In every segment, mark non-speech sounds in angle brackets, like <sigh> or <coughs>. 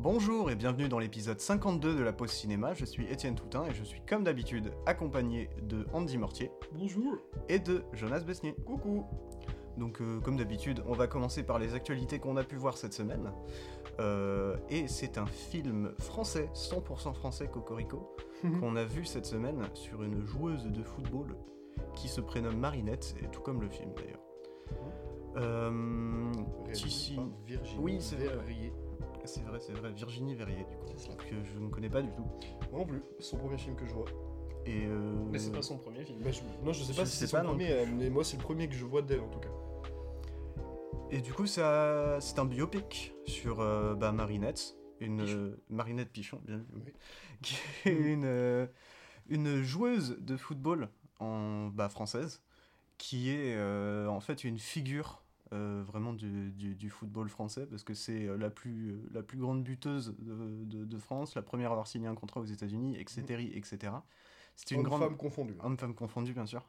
Bonjour et bienvenue dans l'épisode 52 de la pause cinéma, je suis Étienne Toutin et je suis comme d'habitude accompagné de Andy Mortier Bonjour. et de Jonas Besnier. Coucou. Donc euh, comme d'habitude, on va commencer par les actualités qu'on a pu voir cette semaine. Euh, et c'est un film français, 100% français Cocorico, qu'on a vu cette semaine sur une joueuse de football qui se prénomme Marinette, et tout comme le film d'ailleurs. Euh, Virginie Oui, c'est vrai. C'est vrai, c'est vrai, Virginie Verrier du coup, que je ne connais pas du tout. Moi non plus, c'est son premier film que je vois. Et euh, Mais c'est pas son premier film. Bah, je- Non, je sais Je pas si c'est pas son non premier, euh, mais moi c'est le premier que je vois d'elle en tout cas. Et du coup, ça, c'est un biopic sur euh, bah, Marinette, une Pichon. euh, Marinette Pichon, bien vu, Oui. <laughs> qui est une, euh, une joueuse de football en bah, française, qui est euh, en fait une figure euh, vraiment du, du- du football français, parce que c'est euh, la plus, euh, la plus grande buteuse de, de- de France, la première à avoir signé un contrat aux États-Unis, etc. etc. C'est une grande femme confondue. homme-femme confondu bien sûr.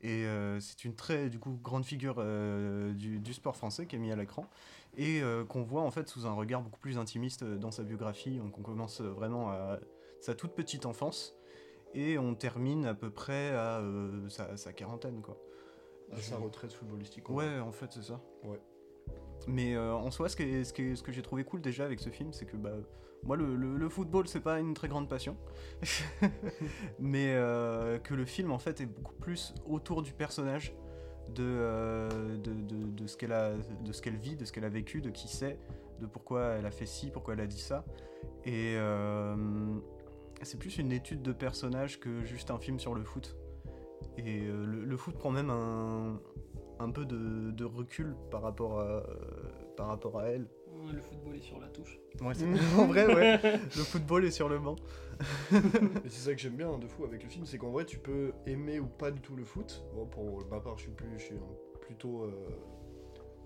Et euh, c'est une très du coup grande figure euh, du, du sport français qui est mise à l'écran et euh, qu'on voit en fait sous un regard beaucoup plus intimiste dans sa biographie. Donc on commence vraiment à sa toute petite enfance et on termine à peu près à sa, sa quarantaine quoi. À sa retraite footballistique. Ouais, en fait c'est ça. Ouais. Mais euh, en soi, ce, qui est- ce, ce que j'ai trouvé cool déjà avec ce film, c'est que bah, moi, le, le- le football, c'est pas une très grande passion. <laughs> <laughs> Mais euh, que le film, en fait, est beaucoup plus autour du personnage, de, euh, de, de- de ce qu'elle a- de ce qu'elle vit, de ce qu'elle a vécu, de qui c'est, de pourquoi elle a fait ci, pourquoi elle a dit ça. Et c'est plus une étude de personnage que juste un film sur le foot. Et euh, le, le foot prend même un, un peu de, de recul par rapport, à, euh, par rapport à elle. Le football est sur la touche. Ouais, <laughs> en vrai, ouais. Le football est sur le banc. <laughs> Et c'est ça que j'aime bien hein, de fou avec le film, c'est qu'en vrai tu peux aimer ou pas du tout le foot. Bon, pour ma part, je suis, plus, je suis un plutôt euh,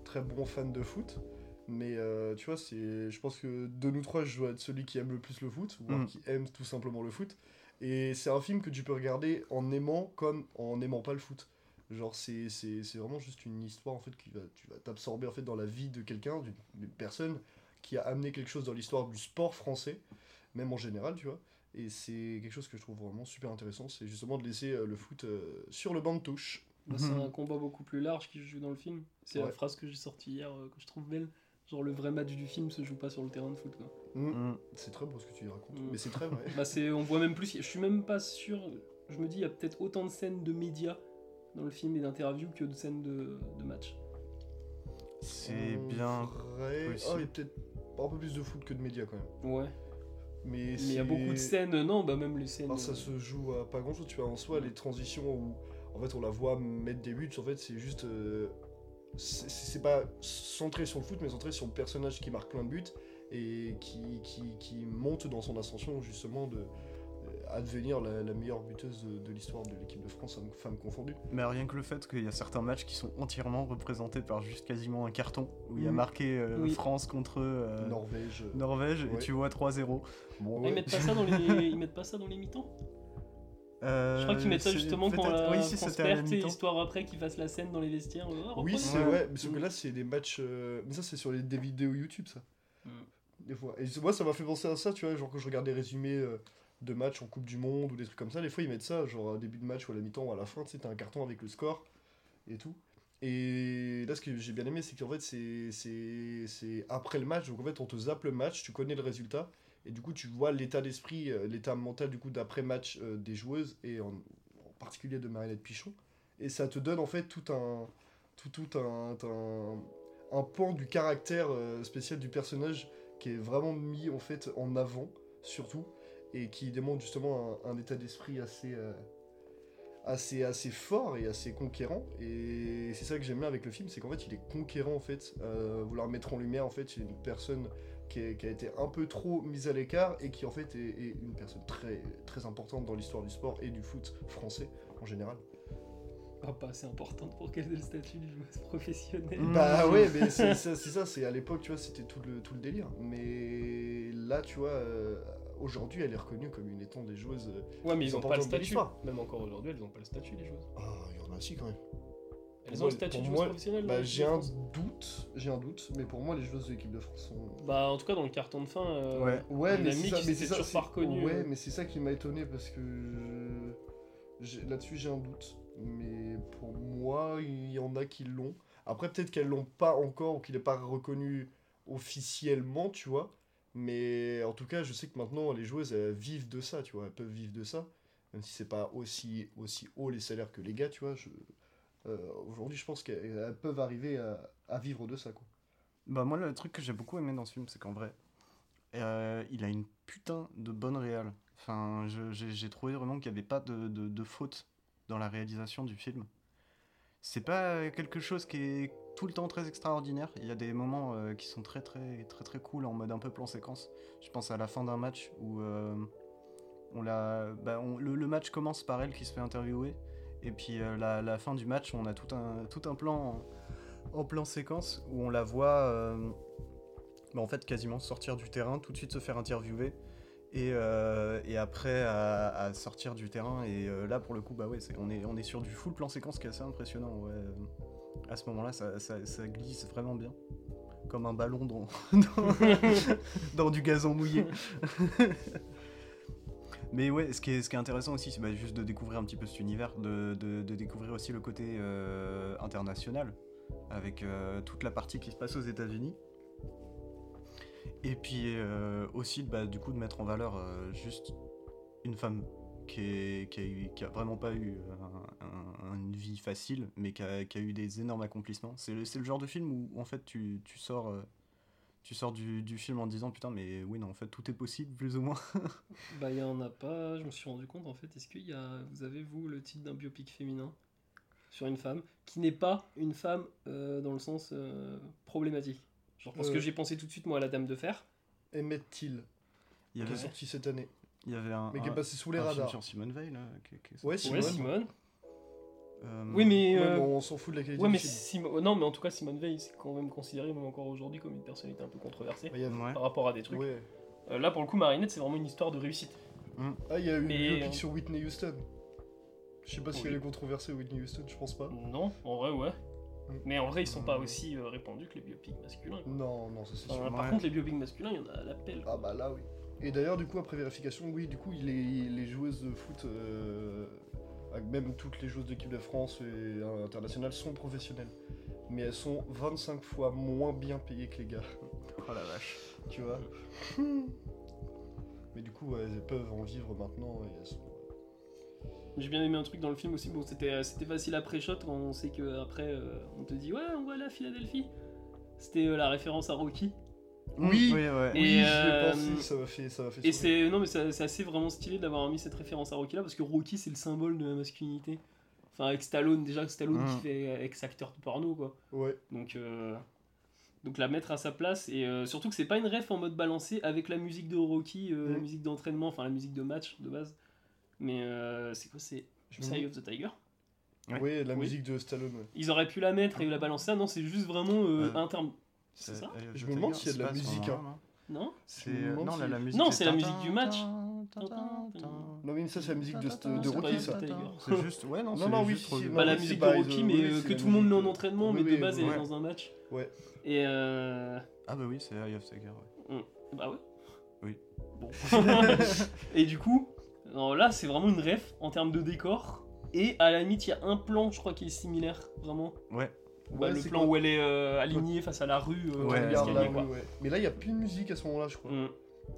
très bon fan de foot. Mais euh, tu vois, c'est, je pense que de nous trois, je dois être celui qui aime le plus le foot, ou Mm. qui aime tout simplement le foot. Et c'est un film que tu peux regarder en aimant comme en n'aimant pas le foot. Genre, c'est, c'est, c'est vraiment juste une histoire en fait qui va, tu vas t'absorber en fait dans la vie de quelqu'un, d'une, d'une personne qui a amené quelque chose dans l'histoire du sport français, même en général, tu vois. Et c'est quelque chose que je trouve vraiment super intéressant, c'est justement de laisser euh, le foot euh, sur le banc de touche. Bah, C'est Mhm. un combat beaucoup plus large qui joue dans le film. C'est Ouais. la phrase que j'ai sortie hier euh, que je trouve belle. Genre le vrai match du film se joue pas sur le terrain de foot. Quoi. Mm. Mm. C'est très beau ce que tu y racontes, Mm. mais c'est très vrai. <laughs> Bah c'est, on voit même plus. Je suis même pas sûr. Je me dis il y a peut-être autant de scènes de médias dans le film et d'interviews que de scènes de, de match. C'est En bien. vrai... possible. Oh, il y a peut-être un peu plus de foot que de médias quand même. Ouais. Mais il y a beaucoup de scènes. Non, bah même les scènes. Enfin, ça euh, se joue à pas grand chose, tu vois. En soi, les transitions où en fait on la voit mettre des buts, en fait, c'est juste. euh, c'est pas centré sur le foot, mais centré sur le personnage qui marque plein de buts et qui, qui, qui monte dans son ascension, justement, de, à devenir la, la meilleure buteuse de, de l'histoire de l'équipe de France, femme- femme confondue. Mais rien que le fait qu'il y a certains matchs qui sont entièrement représentés par juste quasiment un carton, où il y a Mm. marqué euh, Oui. France contre euh, Norvège. Norvège, et tu vois 3-0. Bon, ah, ils mettent pas ça dans les. ils mettent pas ça dans les mi-temps? Euh, Je crois qu'ils mettent ça justement quand la oui, si, à perd, histoire après qu'ils fassent la scène dans les vestiaires. ah, Oui, c'est Ouais. vrai, mais sauf que là, c'est des matchs. euh, Mais ça, c'est sur les, des vidéos YouTube, ça. Mm. Des fois. Et moi, ça m'a fait penser à ça, tu vois, genre quand je regarde des résumés euh, de matchs en Coupe du Monde ou des trucs comme ça, des fois, ils mettent ça, genre au début de match ou à la mi-temps ou à la fin, tu sais, t'as un carton avec le score et tout. Et là, ce que j'ai bien aimé, c'est qu'en fait, c'est- c'est c'est après le match, donc en fait, on te zappe le match, tu connais le résultat, et du coup, tu vois l'état d'esprit, euh, l'état mental, du coup, d'après-match euh, des joueuses, et en, particulier de Marinette Pichon. Et ça te donne, en fait, tout un tout, tout un, un, un pan du caractère euh, spécial du personnage qui est vraiment mis en fait en avant surtout et qui démontre justement un, état d'esprit assez, assez assez fort et assez conquérant et c'est ça que j'aime bien avec le film c'est qu'en fait il est conquérant en fait vouloir mettre en lumière en fait une personne qui, est- qui a été un peu trop mise à l'écart et qui en fait est, est une personne très très importante dans l'histoire du sport et du foot français en général Ah, pas assez importante pour qu'elle ait le statut de joueuse professionnelle. Mm. Bah ouais, mais c'est ça, c'est à l'époque, tu vois, c'était tout le, tout le délire. Mais là, tu vois, euh, aujourd'hui, elle est reconnue comme une étant des joueuses. Ouais, mais ils C'est ont pas le statut. Même encore aujourd'hui, elles ont pas le statut, les joueuses. Ah, il y en a aussi quand même. Elles Pour ont le moi- statut de joueuse professionnelle Bah, j'ai un France doute, j'ai un doute, mais pour moi, les joueuses de l'équipe de France sont. Bah, en tout cas, dans le carton de fin, euh, Ouais. Ouais, mais a c'est ça, mais c'est ça, reconnus, Ouais, euh. mais c'est ça qui m'a étonné parce que je- là-dessus j'ai un doute. Mais pour moi, il y en a qui l'ont. Après, peut-être qu'elles l'ont pas encore ou qu'il n'est pas reconnu officiellement, tu vois. Mais en tout cas, je sais que maintenant, les joueuses, elles vivent de ça, tu vois. Elles peuvent vivre de ça. Même si c'est pas aussi, aussi haut les salaires que les gars, tu vois. Je... euh, Aujourd'hui, je pense qu'elles elles peuvent arriver à, vivre de ça. Bah moi le truc que j'ai beaucoup aimé dans ce film c'est qu'en vrai euh, il a une putain de bonne réal. Enfin j'ai trouvé vraiment qu'il n'y avait pas de, faute dans la réalisation du film. C'est pas quelque chose qui est tout le temps très extraordinaire. Il y a des moments euh, qui sont très très très très cool en mode un peu plan séquence. Je pense à la fin d'un match où on l'a, bah, le match commence par elle qui se fait interviewer et puis euh, la, fin du match on a tout un tout un plan en, plan séquence où on la voit euh, bah, en fait quasiment sortir du terrain, tout de suite se faire interviewer et, euh, et après à, sortir du terrain et là pour le coup bah ouais c'est- on est on est sur du full plan séquence qui est assez impressionnant ouais. À ce moment-là ça, ça- glisse vraiment bien comme un ballon dans, <laughs> <laughs> dans du gazon mouillé. <laughs> Mais ouais, ce qui est, intéressant aussi, c'est bah, juste de découvrir un petit peu cet univers, de, découvrir aussi le côté euh, international, avec euh, toute la partie qui se passe aux États-Unis. Et puis euh, aussi, bah, du coup, de mettre en valeur juste une femme qui, est- a, vraiment pas eu un- un- une vie facile, mais qui a, eu des énormes accomplissements. C'est le, genre de film où, en fait, tu sors. Euh, tu sors du, du film en disant putain mais oui non en fait tout est possible plus ou moins <laughs> Bah, il y en a pas, je me suis rendu compte en fait. Est-ce qu'il y a, vous avez vous le titre d'un biopic féminin sur une femme qui n'est pas une femme euh, dans le sens euh, problématique? Genre, parce Euh. que j'ai pensé tout de suite moi à la Dame de Fer. Emmett Till, il y qui est sorti cette année, il y avait un, mais qui est passé sous les un film radars. sur Simone Veil là, qui- qui est Ouais, sorti. Ouais, Simone. Euh, Oui, mais. Ouais, euh, mais on s'en fout de la qualité Ouais, du mais film. Simo- non, mais en tout cas, Simone Veil, c'est quand même considéré, même encore aujourd'hui, comme une personnalité un peu controversée Bah, a- par rapport à des trucs. Ouais. Euh, là, pour le coup, Marinette, c'est vraiment une histoire de réussite. Ah, il y a Mais, une biopic sur Whitney Houston. Je sais pas si elle est controversée, Whitney Houston, je pense pas. Non, en vrai, ouais. Mm. Mais en vrai, ils sont pas Mm. aussi répandus que les biopics masculins. quoi. Non, non, ça c'est Enfin, sûr. Par Ouais. contre, les biopics masculins, il y en a à l'appel. Ah bah là, oui. Et d'ailleurs, du coup, après vérification, oui, du coup, les, les joueuses de foot, euh, même toutes les joueuses d'équipe de France et euh, internationales, sont professionnelles. Mais elles sont 25 fois moins bien payées que les gars, Oh la vache. tu vois. Mais du coup, ouais, elles peuvent en vivre maintenant et elles sont... J'ai bien aimé un truc dans le film aussi. Bon, c'était euh, c'était facile après shot quand on sait que après euh, on te dit ouais, on va à Philadelphie. C'était euh, la référence à Rocky. Oui. oui ouais. Et, oui, euh, pensé, ça m'a fait, ça m'a fait Et c'est non mais c'est c'est assez vraiment stylé d'avoir mis cette référence à Rocky là parce que Rocky c'est le symbole de la masculinité. Enfin avec Stallone déjà Stallone Mm. qui fait ex-acteur de porno quoi. Ouais, Donc euh, donc la mettre à sa place et euh, surtout que c'est pas une ref en mode balancé avec la musique de Rocky, euh, la Mm. musique d'entraînement, enfin la musique de match de base. Mais euh, c'est quoi c'est je me Eye of the Tiger? Ouais. Ouais, la Oui. musique de Stallone, ouais. Ils auraient pu la mettre et la balancer. Ah non, c'est juste vraiment euh, Euh, un terme. C'est ça euh, Je The me demande s'il y a de la musique, hein. non Non C'est non, la, si- la musique Non, c'est la musique du match. Non, mais ça, c'est la musique de, de Rocky, ça. C'est juste, ouais, non, Non, c'est non, oui, non, Pas la oui, musique de Rocky, mais euh, que la tout le monde met en entraînement, mais de base elle est dans un match. Ouais. Et euh... Ah bah oui, c'est Eye of Tiger. ouais. Bah ouais. Oui. Bon. <laughs> et du coup, là c'est vraiment une ref en termes de décor. Et à la limite, il y a un plan, je crois, qui est similaire, vraiment. Ouais. Bah, Ouais, le plan où elle est euh, alignée face à la rue. euh, Ouais, Regarde ouais. Mais là, il n'y a plus de musique à ce moment-là, je crois. Mm.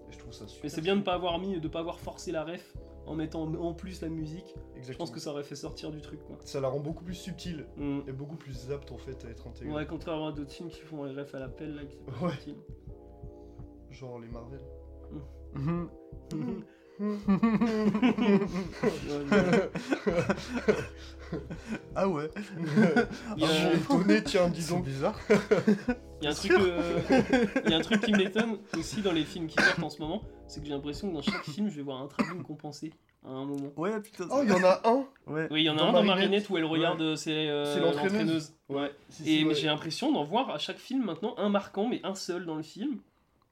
Et je trouve ça super. Mais c'est bien de pas avoir mis, de pas avoir forcé la ref en mettant en plus la musique. Exactement. Je pense que ça aurait fait sortir du truc, quoi. Ça la rend beaucoup plus subtile Mm. et beaucoup plus apte en fait à être intégrée. Ouais, contrairement à d'autres films qui font les refs à l'appel, là, qui sont pas. Genre les Marvel. <laughs> <laughs> <laughs> ah ouais. Il y a- Ah, je suis étonné, tiens, dis C'est donc. bizarre. Il y a un truc, euh, il y a un truc qui m'étonne aussi dans les films qui sortent en ce moment, c'est que j'ai l'impression que dans chaque film, je vais voir un travelling compensé à un moment. Ouais, putain. Oh, il y en a un Ouais. Oui, il y en a Dans un dans Marinette. Où elle regarde, euh, c'est euh, C'est l'entraîneuse. Ouais. Si, Et si, ouais. j'ai l'impression d'en voir à chaque film maintenant un marquant, mais un seul dans le film,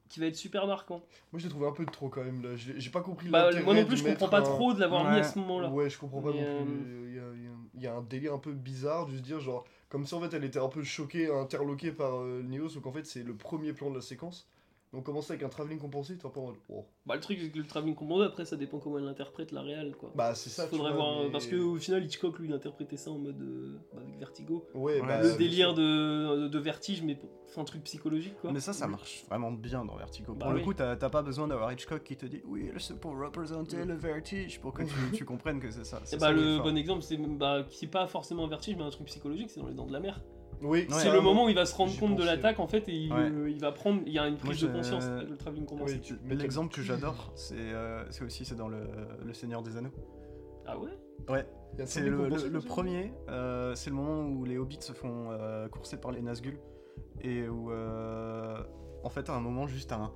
qui va être super marquant. Moi, je l'ai trouvé un peu de trop quand même là. J'ai pas compris Bah, l'intérêt moi non plus, je comprends pas un- trop de l'avoir mis à ce moment-là. Ouais, je comprends pas Mais, non euh, plus. Il y, a, il y a- il y a un délire un peu bizarre de se dire, genre, Comme si en fait elle était un peu choquée, interloquée par euh, Neo, sauf qu'en fait c'est le premier plan de la séquence. Donc on commence avec un travelling compensé, t'es peu en mode. oh. Bah, le truc, c'est que le travelling commandé, après, ça dépend comment elle l'interprète, la réelle, quoi. Bah c'est ça. tu Faudrait vois, voir, mais- parce qu'au final, Hitchcock, lui, il interprétait ça en mode. euh, bah, avec Vertigo. Ouais, Ouais, bah, le bien délire de, de vertige, mais c'est un truc psychologique, quoi. Mais ça, ça marche vraiment bien dans Vertigo. Bah pour le coup, t'as t'as pas besoin d'avoir Hitchcock qui te dit oui, c'est pour représenter le vertige, pour que tu, <laughs> tu comprennes que c'est ça. Et bah, ça le bon exemple, c'est bah, pas forcément un vertige, mais un truc psychologique, c'est dans les dents de la mer. Oui, Ouais, c'est le moment où il va se rendre compte de l'attaque, en fait, et il, Ouais. euh, il va prendre. Il y a une prise de conscience le travelling. Oui, L'exemple que j'adore, c'est euh, c'est aussi c'est dans le, le Seigneur des Anneaux. Ah ouais? Ouais, c'est le, premier, euh, c'est le moment où les hobbits se font euh, courser par les Nazgûl et où euh, en fait à un moment juste un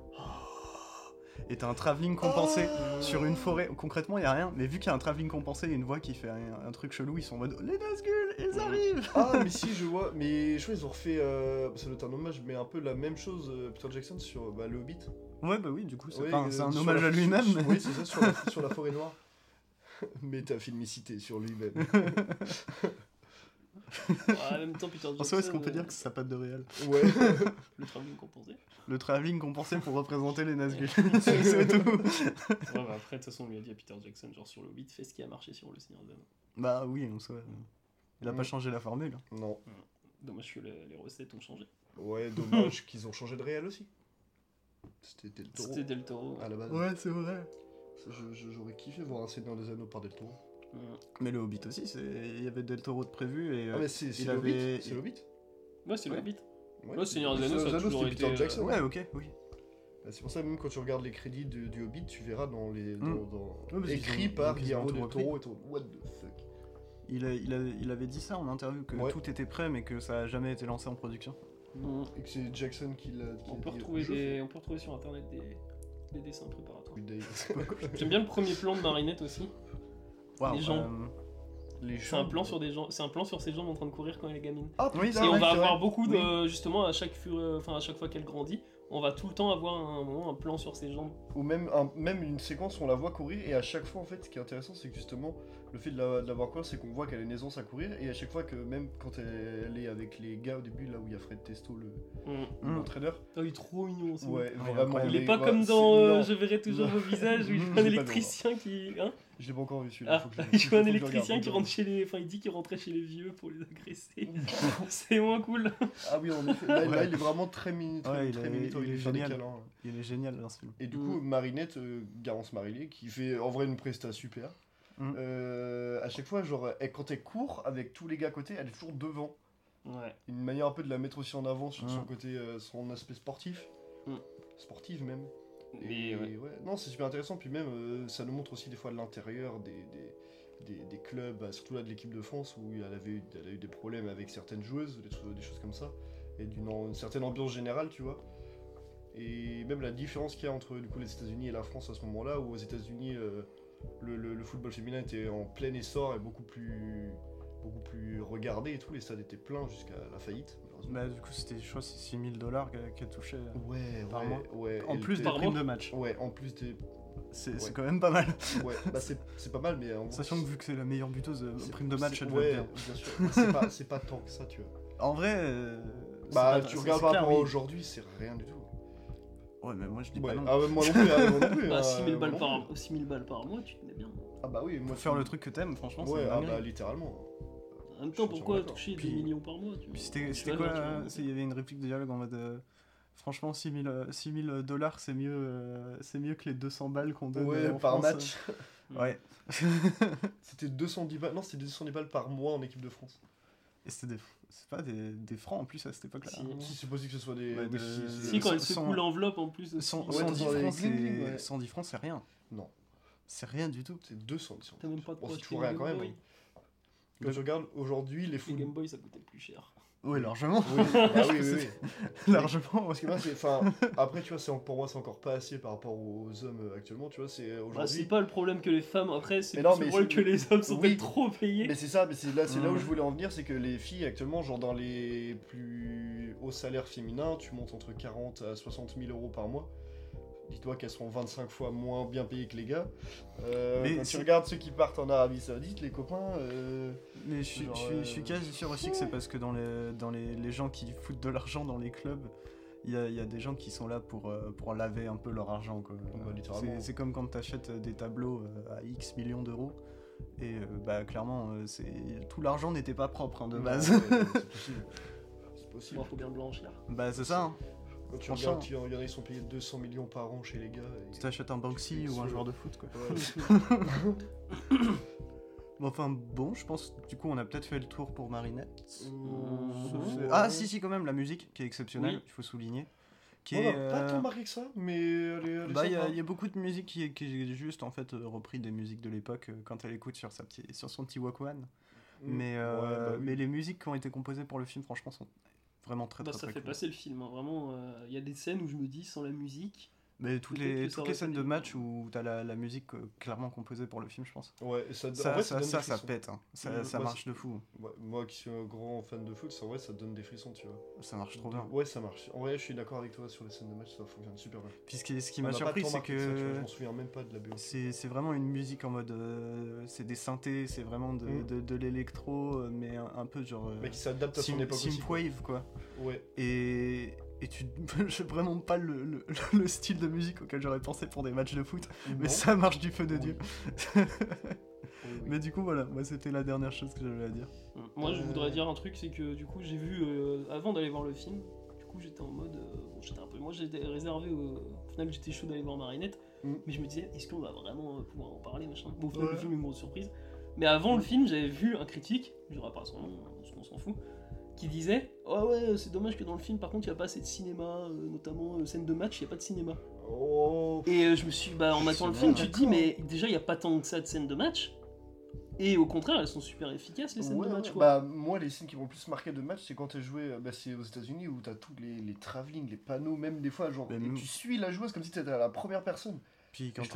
et t'as un travelling compensé Oh sur une forêt. Concrètement, il y a rien, mais vu qu'il y a un travelling compensé, il y a une voix qui fait un, un truc chelou, ils sont en mode les Nazgûl, ils arrivent. Ah, mais si, je vois. Mais je crois qu'ils ont refait. Euh, ça doit être un hommage, mais un peu la même chose, euh, Peter Jackson, sur bah, le Hobbit. Ouais, bah oui, du coup, c'est Ouais, un- euh, un hommage la- à lui-même. mais- Oui, c'est ça, sur la, <laughs> sur la forêt noire. <laughs> Métafilmicité sur lui-même. <laughs> En même temps, Peter En Jackson. soi, est-ce qu'on peut euh, dire que c'est sa patte de réel? Ouais. <laughs> Le travelling compensé Le travelling compensé pour représenter les Nazgûl. <laughs> c'est c'est tout. Ouais, bah après, de toute façon, on lui a dit à Peter Jackson, genre sur le Hobbit, fais ce qui a marché sur le Seigneur des Anneaux. Bah oui, en soi. Il a pas changé la formule. non. Dommage que les, les recettes ont changé. Ouais, dommage qu'ils ont changé de réel aussi. C'était Del Toro C'était Del Toro. à la base. c'est vrai. J'aurais kiffé voir un Seigneur des Anneaux par Del Toro. Mm. Mais le Hobbit aussi, c'est- il y avait Del Toro de prévu et. Ah, euh, mais c'est c'est il le avait- Hobbit C'est le Hobbit Ouais, c'est le Ouais. Hobbit. Ouais, Ouais, Seigneur des Anneaux, ça a toujours c'était été, Peter euh, Jackson. Ouais, ok, oui. Bah, C'est pour ça, même quand tu regardes les crédits de- du Hobbit, tu verras dans les. Dans, Mm. dans- écrit ont- par Guillermo del. Toro et tout. What the fuck Il, a- il, a- il avait dit ça en interview que Ouais. tout était prêt mais que ça a jamais été lancé en production. Mm. Et que c'est Jackson qui l'a. On, peut dit, retrouver des... on peut retrouver sur internet des, des dessins préparatoires. J'aime bien le premier plan de Marinette aussi. Les gens. euh, C'est un gens- plan sur des gens, c'est un plan sur ces jambes en train de courir quand elle est gamine. Ah, Oui, Et on ouais, va vrai. avoir beaucoup de Oui. justement à chaque fur- euh, enfin à chaque fois qu'elle grandit, on va tout le temps avoir un moment un plan sur ses jambes. Ou même, un- même une séquence où on la voit courir, et à chaque fois, en fait, ce qui est intéressant, c'est que justement, le fait de la, de la voir courir, c'est qu'on voit qu'elle a une aisance à courir, et à chaque fois que, même quand elle, elle est avec les gars au début, là où il y a Fred Testo, le- Mm. Mm. l'entraîneur, Oh, il est trop mignon aussi. ouais, Ouais, vraiment. incroyable. Il est pas ouais, comme dans euh, Je verrai toujours vos visages où il <laughs> joue pas un électricien qui. Hein Je l'ai pas encore vu celui-là. ah, je- <laughs> joue un électricien qui rentre chez les. Enfin, il dit qu'il rentrait chez les vieux pour les agresser. <laughs> C'est moins cool. Ah oui, en effet, là, il est vraiment très mini, très, Ouais, il est- il il génial. câlins. Il est génial dans ce film. Et du Mm. coup, Marinette, euh, Garance Marillier, qui fait en vrai une presta super. Mm. Euh, à chaque fois, genre, elle- quand elle court avec tous les gars à côté, elle est toujours devant. Ouais. Une manière un peu de la mettre aussi en avant sur Mm. son côté, euh, son aspect sportif. Mm. Sportif même. Mais Et ouais. ouais, non, c'est super intéressant. Puis même, euh, ça nous montre aussi des fois l'intérieur des, des, des- des clubs, bah, surtout là de l'équipe de France, où elle avait eu, elle a eu des problèmes avec certaines joueuses, des, choses- des choses comme ça, et d'une une certaine ambiance générale, tu vois. Et même la différence qu'il y a entre du coup, les États-Unis et la France à ce moment-là, où aux États-Unis, euh, le, le- le football féminin était en plein essor et beaucoup plus, beaucoup plus regardé et tout, les stades étaient pleins jusqu'à la faillite. Malheureusement. Bah, du coup, c'était, je crois, c'est 6000 dollars qu'elle touchait. Ouais, Par ouais, mois. ouais. En plus des primes de match. Ouais, en plus des. C'est, quand même pas mal. Ouais, bah c'est <laughs> c'est pas mal, mais en Sachant que vu que c'est la meilleure buteuse euh, C'est- prime de match, c'est- elle doit ouais, être bien. bien sûr. C'est pas, c'est pas tant que ça, tu vois. <laughs> En vrai, euh, Bah, pas- tu regardes par rapport oui. aujourd'hui, c'est rien du tout. Ouais, mais moi je dis Ouais, pas non. Ah, ouais, moi non plus, ah, moi non plus. <laughs> Bah, ah, 6000 balles, par... 6000 balles par mois, tu te mets bien. Ah, bah oui, moi. Pour faire le truc que t'aimes, franchement, Ouais, c'est ah, bah littéralement. En même temps, pourquoi toucher Puis- 2 millions par mois tu... C'était, tu quoi tu euh, Il y avait une réplique de dialogue en mode. euh, franchement, 6000 euh, 6000 dollars, c'est mieux, euh, c'est mieux que les 200 balles qu'on donne Ouais, euh, en par France, match. euh. <laughs> Ouais. <laughs> C'était 210 balles. Non, c'était 210 balles par mois en équipe de France. Et c'était des, c'est pas des, des francs en plus à cette époque-là. Si. hein. Si c'est possible que ce soit des. Ouais, si, Si, quand elle secoue l'enveloppe en plus. aussi. Cent- Ouais, 110 dans les francs, c'est ouais. 110 francs, c'est rien. Non, C'est rien du tout. c'est 200. ils sont- T'as même pas de Bon, quoi toujours une rien quand même. Quand je regarde aujourd'hui les Les foot. Game Boy, ça coûtait plus cher. Oui, largement. Oui, bah oui, oui, oui. <laughs> largement. Parce que moi, c'est. Enfin, après, tu vois, c'est pour moi, c'est encore pas assez par rapport aux hommes euh, actuellement, tu vois. C'est Bah, aujourd'hui. c'est pas le problème que les femmes, après, c'est le problème que les hommes sont Oui. trop payés. Mais c'est ça, mais c'est là, c'est là où je voulais en venir, c'est que les filles actuellement, genre dans les plus hauts salaires féminins, tu montes entre 40 à 60 000 euros par mois. Dis-toi qu'elles seront 25 fois moins bien payées que les gars. Euh, Mais quand tu regardes ceux qui partent en Arabie Saoudite, les copains. euh, Mais je suis, Genre, je suis- je suis euh, quasi sûr aussi que c'est parce que dans, les, dans les, les gens qui foutent de l'argent dans les clubs, il y a, il y a des gens qui sont là pour, euh, pour laver un peu leur argent. quoi. Bah. C'est- c'est comme quand tu achètes des tableaux à X millions d'euros. Et euh, bah, clairement, euh, c'est tout l'argent n'était pas propre hein, de base. ouais, c'est <laughs> possible. C'est possible. Bien le blanchir. bah, c'est ça. hein. Quand tu Franchement. regardes, il y en- il y en a, ils sont payés 200 millions par an chez les gars. et- Tu t'achètes un Banksy ou un joueur de foot. Quoi. Ouais. <coughs> Bon, enfin, bon, je pense du coup, on a peut-être fait le tour pour Marinette. Ouais. Ah, si, si, quand même, la musique qui est exceptionnelle, Oui. il faut souligner. Qui On est, n'a pas euh, tant marqué que ça, mais elle est, elle est Bah, il y, a- y beaucoup de musique qui est, qui est juste en fait euh, repris des musiques de l'époque euh, quand elle écoute sur, sa sur son petit Walkman. Mm. Mais, euh, Ouais, bah oui. mais les musiques qui ont été composées pour le film, franchement, sont vraiment très Bah, très, ça très fait cool. passer le film, hein. vraiment. euh, Il y a des scènes où je me dis, sans la musique, Mais toutes les, toutes les scènes de match où t'as la, la musique euh, clairement composée pour le film, je pense. Ouais, et ça, en Ça, vrai, ça, ça, pète. hein. Ça, Mm, ça moi, marche de fou. Ouais, moi qui suis un grand fan de foot, ça, en vrai, ça donne des frissons, tu vois. Ça marche trop bien. Ouais, ça marche. En vrai, je suis d'accord avec toi sur les scènes de match, ça fonctionne super bien. Puis ce qui, ce qui On m'a surpris, c'est que je m'en souviens même pas de la BO. c'est c'est vraiment une musique en mode. euh, c'est des synthés, c'est vraiment de, Mm. de, de l'électro, euh, mais un, un peu genre. euh, Mais qui s'adapte à son époque synthwave, quoi. Ouais. Et, et tu j'ai vraiment pas le, le, <laughs> le style de musique auquel j'aurais pensé pour des matchs de foot, mais ça marche du feu de Oui. Dieu. Oui. Mais du coup, voilà, moi c'était la dernière chose que j'avais à dire. Moi, je Euh. voudrais dire un truc, c'est que du coup, j'ai vu euh, avant d'aller voir le film. Du coup, j'étais en mode, euh, bon, j'étais un peu, moi, j'étais réservé. Au, au final, j'étais chaud d'aller voir Marinette, Mm. mais je me disais, est-ce qu'on va vraiment euh, pouvoir en parler, machin? Bon, au final, Ouais. le film est une grosse surprise. Mais avant le film, j'avais vu un critique, je dirais pas son nom, parce qu'on s'en fout, qui disait, oh ouais, c'est dommage que dans le film, par contre, il y a pas assez de cinéma, euh, notamment euh, scène de match, il y a pas de cinéma. Oh. Et euh, je me suis, bah, en matant le film, tu te dis, mais déjà, il y a pas tant que ça de scènes de match. Et au contraire, elles sont super efficaces, les scènes Ouais, de match, quoi. Bah, moi, les scènes qui m'ont le plus marqué de match, c'est quand t'es joué euh, bah, c'est aux États-Unis où t'as tous les, les travelling, les panneaux, même des fois, genre, tu suis la joueuse comme si t'étais à la première personne. Puis quand J'ai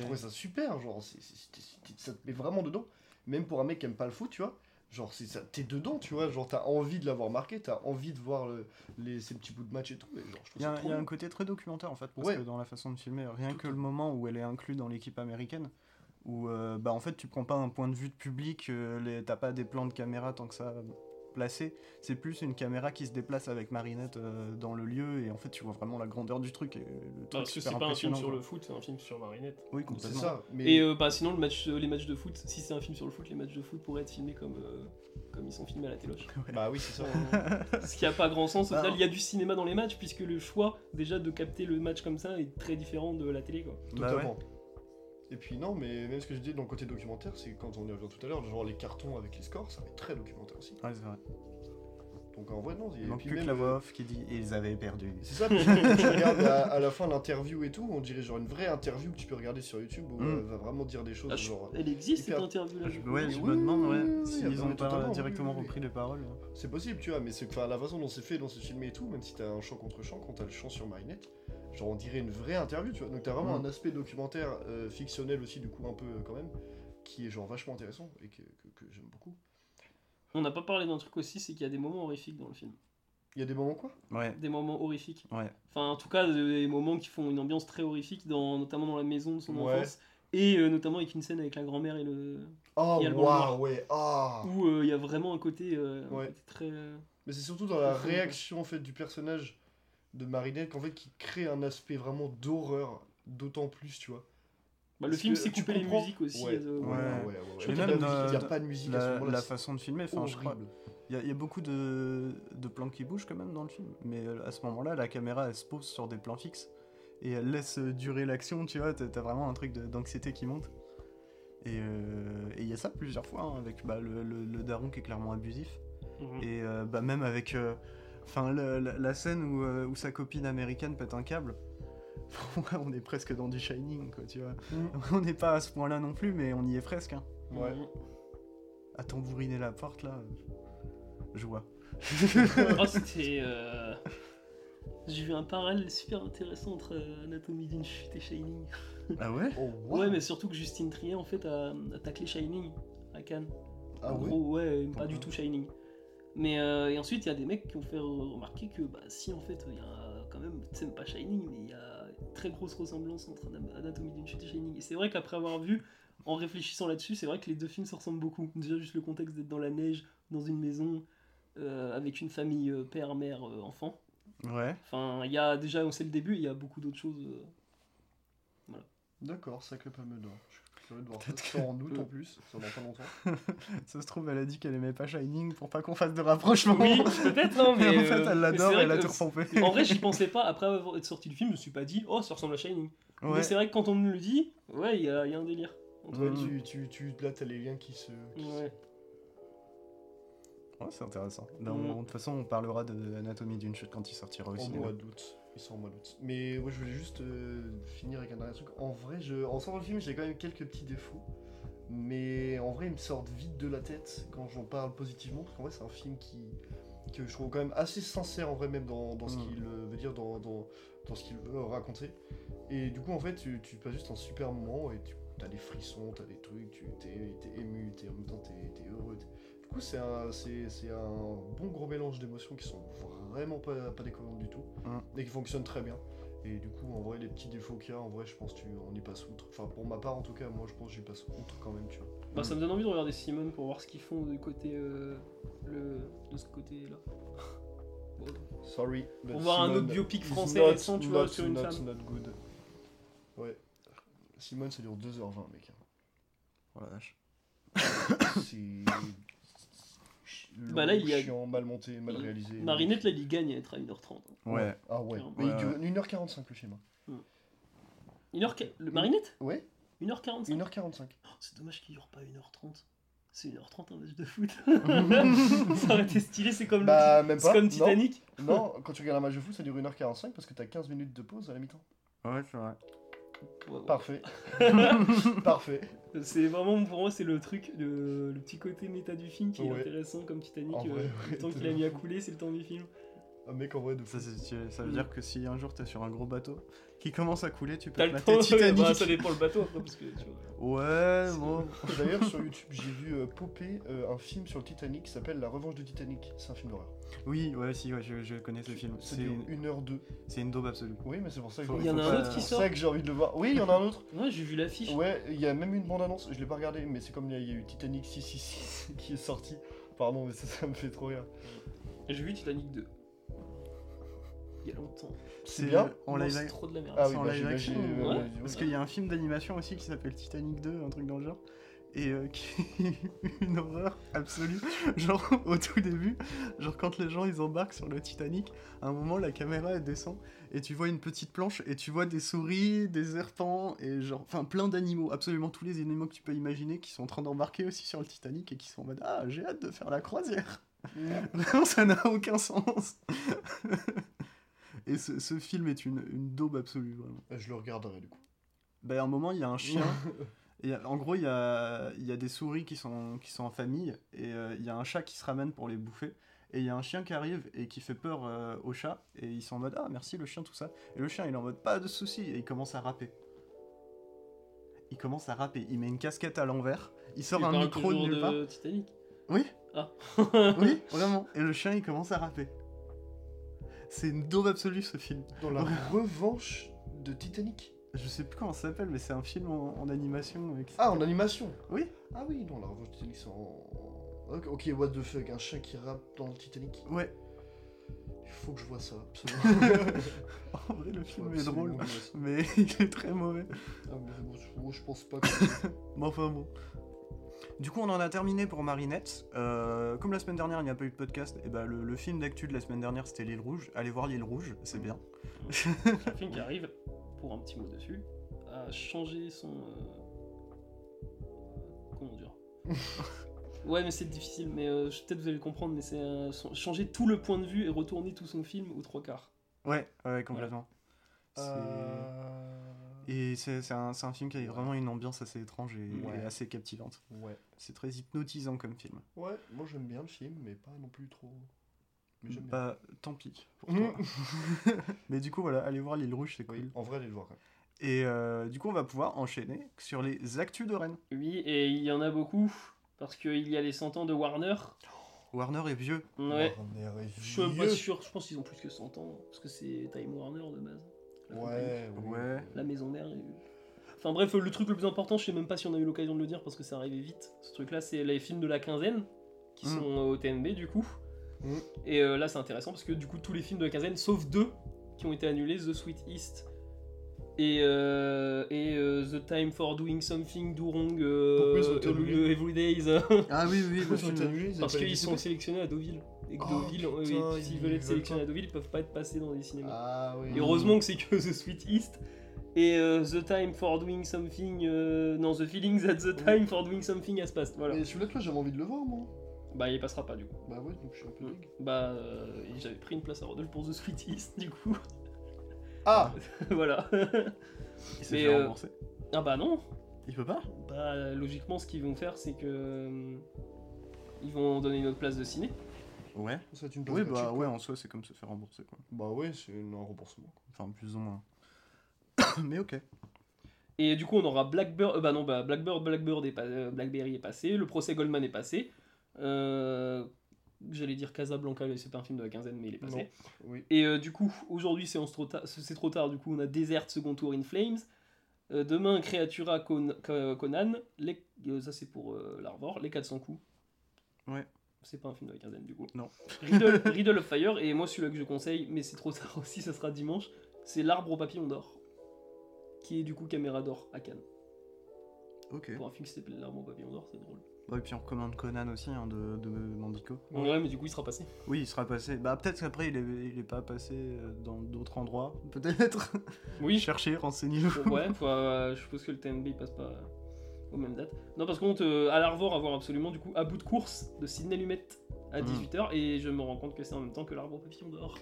trouvé ça super, genre, c'est- c'est- c'est- ça te met vraiment dedans. Même pour un mec qui aime pas le foot, tu vois. Genre, c'est ça, t'es dedans, tu vois. Genre, t'as envie de l'avoir marqué, t'as envie de voir le- les, ces petits bouts de match et tout. Il y a, un- y a côté très documentaire en fait, parce Ouais. que dans la façon de filmer, rien Tout que le moment où elle est inclue dans l'équipe américaine, où euh, bah, en fait tu prends pas un point de vue de public, euh, les- t'as pas des plans de caméra tant que ça placés, c'est plus une caméra qui se déplace avec Marinette euh, dans le lieu et en fait tu vois vraiment la grandeur du truc et le truc Parce que c'est pas un film sur le foot, c'est un film sur Marinette. Oui, C'est complètement. ça. Mais Et euh, bah sinon le match, les matchs de foot, si c'est un film sur le foot, les matchs de foot pourraient être filmés comme, euh, comme ils sont filmés à la téloche. <laughs> bah oui, c'est ça. Euh, <laughs> ce qui a pas grand sens. Au final, il y a du cinéma dans les matchs puisque le choix déjà de capter le match comme ça est très différent de la télé quoi. Bah ouais. Et puis non, mais même ce que je disais dans le côté documentaire, c'est quand on y revient tout à l'heure, genre les cartons avec les scores, ça va être très documentaire aussi. Ouais, c'est vrai. Donc en vrai, non. Il manque plus que la euh, voix off qui dit ils avaient perdu. C'est ça, parce que quand tu <laughs> regardes à, à la fin l'interview et tout, on dirait genre une vraie interview que tu peux regarder sur YouTube où Mm. elle va vraiment dire des choses Ah, je- genre. Elle existe hyper- cette interview là. Je- ouais, je Oui, me demande ouais, oui, s'ils oui, ont pas directement oui, oui, oui. repris les paroles. C'est possible, tu vois, mais c'est la façon dont c'est fait, dont c'est filmé et tout, même si t'as un chant contre chant, quand t'as le chant sur Marinette, genre on dirait une vraie interview, tu vois. Donc t'as vraiment Mm. un aspect documentaire euh, fictionnel aussi, du coup, un peu euh, quand même, qui est genre vachement intéressant et que, que- que j'aime beaucoup. On n'a pas parlé d'un truc aussi, c'est qu'il y a des moments horrifiques dans le film. Il y a des moments quoi? Ouais, Des moments horrifiques. ouais. Enfin, en tout cas, des moments qui font une ambiance très horrifique, dans, notamment dans la maison de son Ouais. enfance. Et euh, notamment avec une scène avec la grand-mère et le. Oh waouh, ouais, ah Où euh, il y a vraiment un côté, euh, un Ouais. côté très. euh, Mais c'est surtout dans la réaction en fait du personnage de Marinette qu'en fait qui crée un aspect vraiment d'horreur d'autant plus, tu vois. Bah, le Parce film que s'est tu coupé les comprends- musique aussi. Ouais, euh, ouais, Ouais. ouais, ouais, ouais. Je crois même qu'il y a il pas n'y a de- pas de musique à ce La, la façon de filmer, enfin je crois, horrible. Il y, a- il y a beaucoup de, de plans qui bougent quand même dans le film, mais euh, à ce moment-là, la caméra elle se pose sur des plans fixes et elle laisse euh, durer l'action, tu vois, t'as vraiment un truc d'anxiété qui monte. Et euh, et il y a ça plusieurs fois hein, avec bah, le, le- le daron qui est clairement abusif, Mhm. et euh, bah, même avec euh, enfin le- la, la scène où, euh, où sa copine américaine pète un câble. <laughs> on est presque dans du Shining, quoi, tu vois. On n'est pas à ce point-là non plus, mais on y est presque. Hein. Ouais. À tambouriner la porte là, euh, je vois. <laughs> Oh, <laughs> c'était. euh, J'ai vu un parallèle super intéressant entre euh, Anatomie d'une chute et Shining. Ah ouais Oh, wow. Ouais, mais surtout que Justine Trier en fait a, a taclé Shining à Cannes. Ah en ouais gros, ouais, pas Pourquoi du tout Shining. Mais euh, et ensuite, il y a des mecs qui ont fait re- remarquer que bah, si en fait, il y a quand même, c'est pas Shining, mais il y a très grosse ressemblance entre Ana- Anatomie d'une chute et Shining. Et c'est vrai qu'après avoir vu, en réfléchissant là-dessus, c'est vrai que les deux films se ressemblent beaucoup. Déjà juste le contexte d'être dans la neige, dans une maison, euh, avec une famille euh, père, mère, euh, enfant. Ouais. Enfin, il y a déjà, on sait le début, il y a beaucoup d'autres choses. euh. D'accord, sacré palme d'or. Je suis curieux de voir ça. Peut-être C'est en août en plus, ça dans pas longtemps. <laughs> Ça se trouve, elle a dit qu'elle aimait pas Shining pour pas qu'on fasse de rapprochement. Oui, peut-être, non, <laughs> mais. En fait, euh, elle mais l'adore et elle a tout repompé. En vrai, <laughs> j'y pensais pas. Après avoir été sorti du film, je me suis pas dit, oh, ça ressemble à Shining. Ouais. Mais c'est vrai que quand on me le dit, ouais, il y, a il y a un délire. entre Ouais, tu, tu, tu, là, t'as les liens qui se. qui Ouais. Ouais, c'est intéressant. Mm. De toute façon, on parlera de Anatomie d'une chute quand il sortira En aussi. mois d'août. Mois d'août. Mais moi, je voulais juste euh, finir avec un dernier truc. En vrai, je... en sortant le film, j'ai quand même quelques petits défauts. Mais en vrai, ils me sortent vite de la tête quand j'en parle positivement. Parce qu'en vrai, c'est un film qui que je trouve quand même assez sincère en vrai même dans, dans ce Mm. qu'il euh, veut dire, dans, dans, dans ce qu'il veut raconter. Et du coup, en fait, tu, tu passes juste un super moment et tu as des frissons, tu as des trucs, tu t'es t'es ému, t'es en même temps t'es t'es heureux. t'es- coup, c'est un, c'est, c'est un bon gros mélange d'émotions qui sont vraiment pas, pas déconnantes du tout Mm. et qui fonctionnent très bien. Et du coup, en vrai, les petits défauts qu'il y a, en vrai, je pense tu on y passe outre. Enfin, pour ma part, en tout cas, moi, je pense que j'y passe outre quand même, tu vois. Bah, ça me donne envie de regarder Simone pour voir ce qu'ils font du côté. euh, le, de ce côté-là. <laughs> Sorry. but Pour voir un autre biopic is français not- récent, tu vois, not- sur une not- femme. not good. Ouais. Simone, ça dure 2h20, mec. Oh la vache. <coughs> C'est. Bah là, il y a- chiant, mal monté, mal réalisé. Marinette, là, il gagne à être à 1h30. Ouais. Ah ouais. Mais il dure ouais. 1h45 le film. 1h... Le Marinette? Ouais, 1h45 1h45. Oh, C'est dommage qu'il dure pas 1h30. C'est 1h30 un match de foot. <laughs> ça aurait été stylé, c'est comme, Bah, le... même c'est pas. comme non. Titanic. Non, quand tu regardes un match de foot, ça dure 1h45 parce que t'as 15 minutes de pause à la mi-temps. Ouais, c'est vrai. Parfait. <laughs> Parfait. C'est vraiment, pour moi, c'est le truc, le, le petit côté méta du film qui est Ouais. intéressant comme Titanic. Euh, vrai, le temps qu'il a mis à couler, c'est le temps du film. Un mec en vrai de fou. Ça, c'est. Ça veut Mm. dire que si un jour t'es sur un gros bateau qui commence à couler, tu peux T'as te le mater temps, Titanic. bah, ça dépend le bateau après, parce que tu vois. Ouais, bon. D'ailleurs, sur YouTube, j'ai vu euh, popper euh, un film sur le Titanic qui s'appelle La Revanche de Titanic. C'est un film d'horreur. Oui, ouais, si, ouais, je, je connais ce film. C'est dure une, 1h02. c'est une daube absolue. Oui, mais c'est pour ça que Faut- Il y en a faut un pas- autre qui C'est sort pour ça que j'ai envie de le voir. Oui, il y en a un autre. Ouais, j'ai vu l'affiche. Ouais, il y a même une bande-annonce. Je l'ai pas regardé, mais c'est comme il y a- il y a eu Titanic 666 <laughs> qui est sorti. Pardon, mais ça, ça me fait trop rire. J'ai vu Titanic 2. Longtemps. C'est bien en live, c'est trop de la merde. Ah c'est oui, en bah, live j'ai- action. j'ai- ouais. ouais, Parce qu'il y a un film d'animation aussi qui s'appelle Titanic 2, un truc dans le genre. Et euh, qui est <laughs> une horreur absolue. Genre au tout début, genre quand les gens ils embarquent sur le Titanic, à un moment la caméra elle descend et tu vois une petite planche et tu vois des souris, des serpents et genre enfin plein d'animaux, absolument tous les animaux que tu peux imaginer qui sont en train d'embarquer aussi sur le Titanic et qui sont en mode ah j'ai hâte de faire la croisière. Vraiment <laughs> ça n'a aucun sens. <laughs> et ce, ce film est une, une daube absolue vraiment. Je le regarderai du coup. Ben, à un moment, il y a un chien. <laughs> et en gros, il y a, il y a des souris qui sont, qui sont en famille. Et euh, il y a un chat qui se ramène pour les bouffer. Et il y a un chien qui arrive et qui fait peur euh, au chat. Et ils sont en mode Ah, merci le chien, tout ça. Et le chien, il est en mode Pas de soucis. Et il commence à rapper. Il commence à rapper. Il met une casquette à l'envers. Il sort Il un micro de nulle part. de Titanic? Oui, Ah. <laughs> oui, <laughs> vraiment. Et le chien, il commence à rapper. C'est une daube absolue ce film. Dans la <laughs> revanche de Titanic. Je sais plus comment ça s'appelle, mais c'est un film en, en animation. euh, qui Ah, en animation Oui. Ah oui, non, la revanche de Titanic, c'est en. Ok, what the fuck, un chien qui rappe dans le Titanic. Ouais, Il faut que je vois ça, absolument. <laughs> en vrai, le film est absolument drôle. Mais <laughs> il est très mauvais. Ah, mais bon, je pense pas que. Mais enfin bon. Du coup, on en a terminé pour Marinette. Euh, comme la semaine dernière, il n'y a pas eu de podcast, et ben le, le film d'actu de la semaine dernière, c'était L'île Rouge. Allez voir L'île Rouge, c'est bien. C'est <laughs> un film qui arrive, pour un petit mot dessus, à changer son. euh, Comment dire <laughs> Ouais, mais c'est difficile, mais euh, peut-être vous allez le comprendre, mais c'est euh, changer tout le point de vue et retourner tout son film aux trois quarts. Ouais, ouais, complètement. C'est- Euh... Et c'est c'est un, c'est un film qui a vraiment une ambiance assez étrange et, Ouais. et assez captivante. Ouais. C'est très hypnotisant comme film. Ouais, moi j'aime bien le film, mais pas non plus trop. Mais j'aime bien. Bah, tant pis pour toi. <laughs> Mais du coup, voilà, allez voir L'île Rouge, c'est cool. Oui, en vrai, allez le voir quand même. Et euh, du coup, on va pouvoir enchaîner sur les actus de Rennes. Oui, et il y en a beaucoup, parce qu'il y a les 100 ans de Warner. Warner est vieux. Ouais. Warner est Je suis pas vieux. sûr, je pense qu'ils ont plus que 100 ans, parce que c'est Time Warner de base. Ouais, ouais. Ouais. La maison mère. et- Enfin bref, le truc le plus important, je sais même pas si on a eu l'occasion de le dire parce que c'est arrivé vite. Ce truc-là, c'est les films de la quinzaine qui Mm. sont euh, au TNB du coup. Mm. Et euh, là, c'est intéressant parce que du coup, tous les films de la quinzaine, sauf deux qui ont été annulés, The Sweet East et, euh, et euh, The Time for Doing Something Do Wrong euh, Pourquoi ils ont été annulés Every Days. Ah oui, oui, <laughs> parce qu'ils sont sélectionnés à Deauville. Et que Oh, Deauville, euh, putain, s'ils ils veulent être sélectionnés pas. à Deauville, ils peuvent pas être passés dans les cinémas. Ah oui. Et heureusement que c'est que The Sweet East et euh, The Time for Doing Something. euh, non, The Feelings at the Time for Doing Something has passed. Voilà. Mais celui-là, toi, j'avais envie de le voir, moi. Bah, il passera pas du coup. Bah ouais, donc je suis un peu Mm. deg. Bah, euh, j'avais pris une place à Rodolphe pour The Sweet East du coup. Ah <laughs> voilà. Il s'est fait euh, rembourser. ah bah non. Il peut pas? Bah, logiquement, ce qu'ils vont faire, c'est que. ils vont donner une autre place de ciné. Ouais. Une Oui, bah ouais, en soi, c'est comme se faire rembourser, quoi. Bah ouais, c'est un remboursement. quoi. Enfin, plus ou moins. <coughs> Mais ok. Et du coup, on aura Blackbird. euh, bah non, bah Blackbird, Blackbird est pas- euh, Blackberry est passé. Le procès Goldman est passé. Euh, J'allais dire Casablanca, mais c'est pas un film de la quinzaine, mais il est passé. Non. Oui. Et euh, du coup, aujourd'hui, c'est trop, ta- c'est trop tard. Du coup, on a Desert Second Tour in Flames. Euh, demain, Creatura Con- Con- Conan. Les... euh, ça, c'est pour euh, l'Arvor. Les 400 coups. Ouais. C'est pas un film de la quinzaine, du coup. Non. Riddle, <laughs> Riddle of Fire. Et moi, celui-là que je conseille, mais c'est trop tard <laughs> aussi, ça sera dimanche. C'est L'Arbre au papillon d'or. Qui est du coup Caméra d'or à Cannes. Ok. Pour un film qui s'appelle L'arbre au papillon d'or, c'est drôle. Ouais, et puis on recommande Conan aussi, hein, de, de Mandico. Ouais, mais du coup, il sera passé. Oui, il sera passé. Bah, peut-être qu'après, il est, il est pas passé euh, dans d'autres endroits. <laughs> Peut-être. Oui, Cherchez, renseignez-vous. ouais, euh, je suppose que le TNB il passe pas aux mêmes dates. Non, parce qu'on euh, à l'Arvor, à voir absolument du coup à bout de course de Sidney Lumet à Mm. 18h et je me rends compte que c'est en même temps que l'arbre au papillon d'or.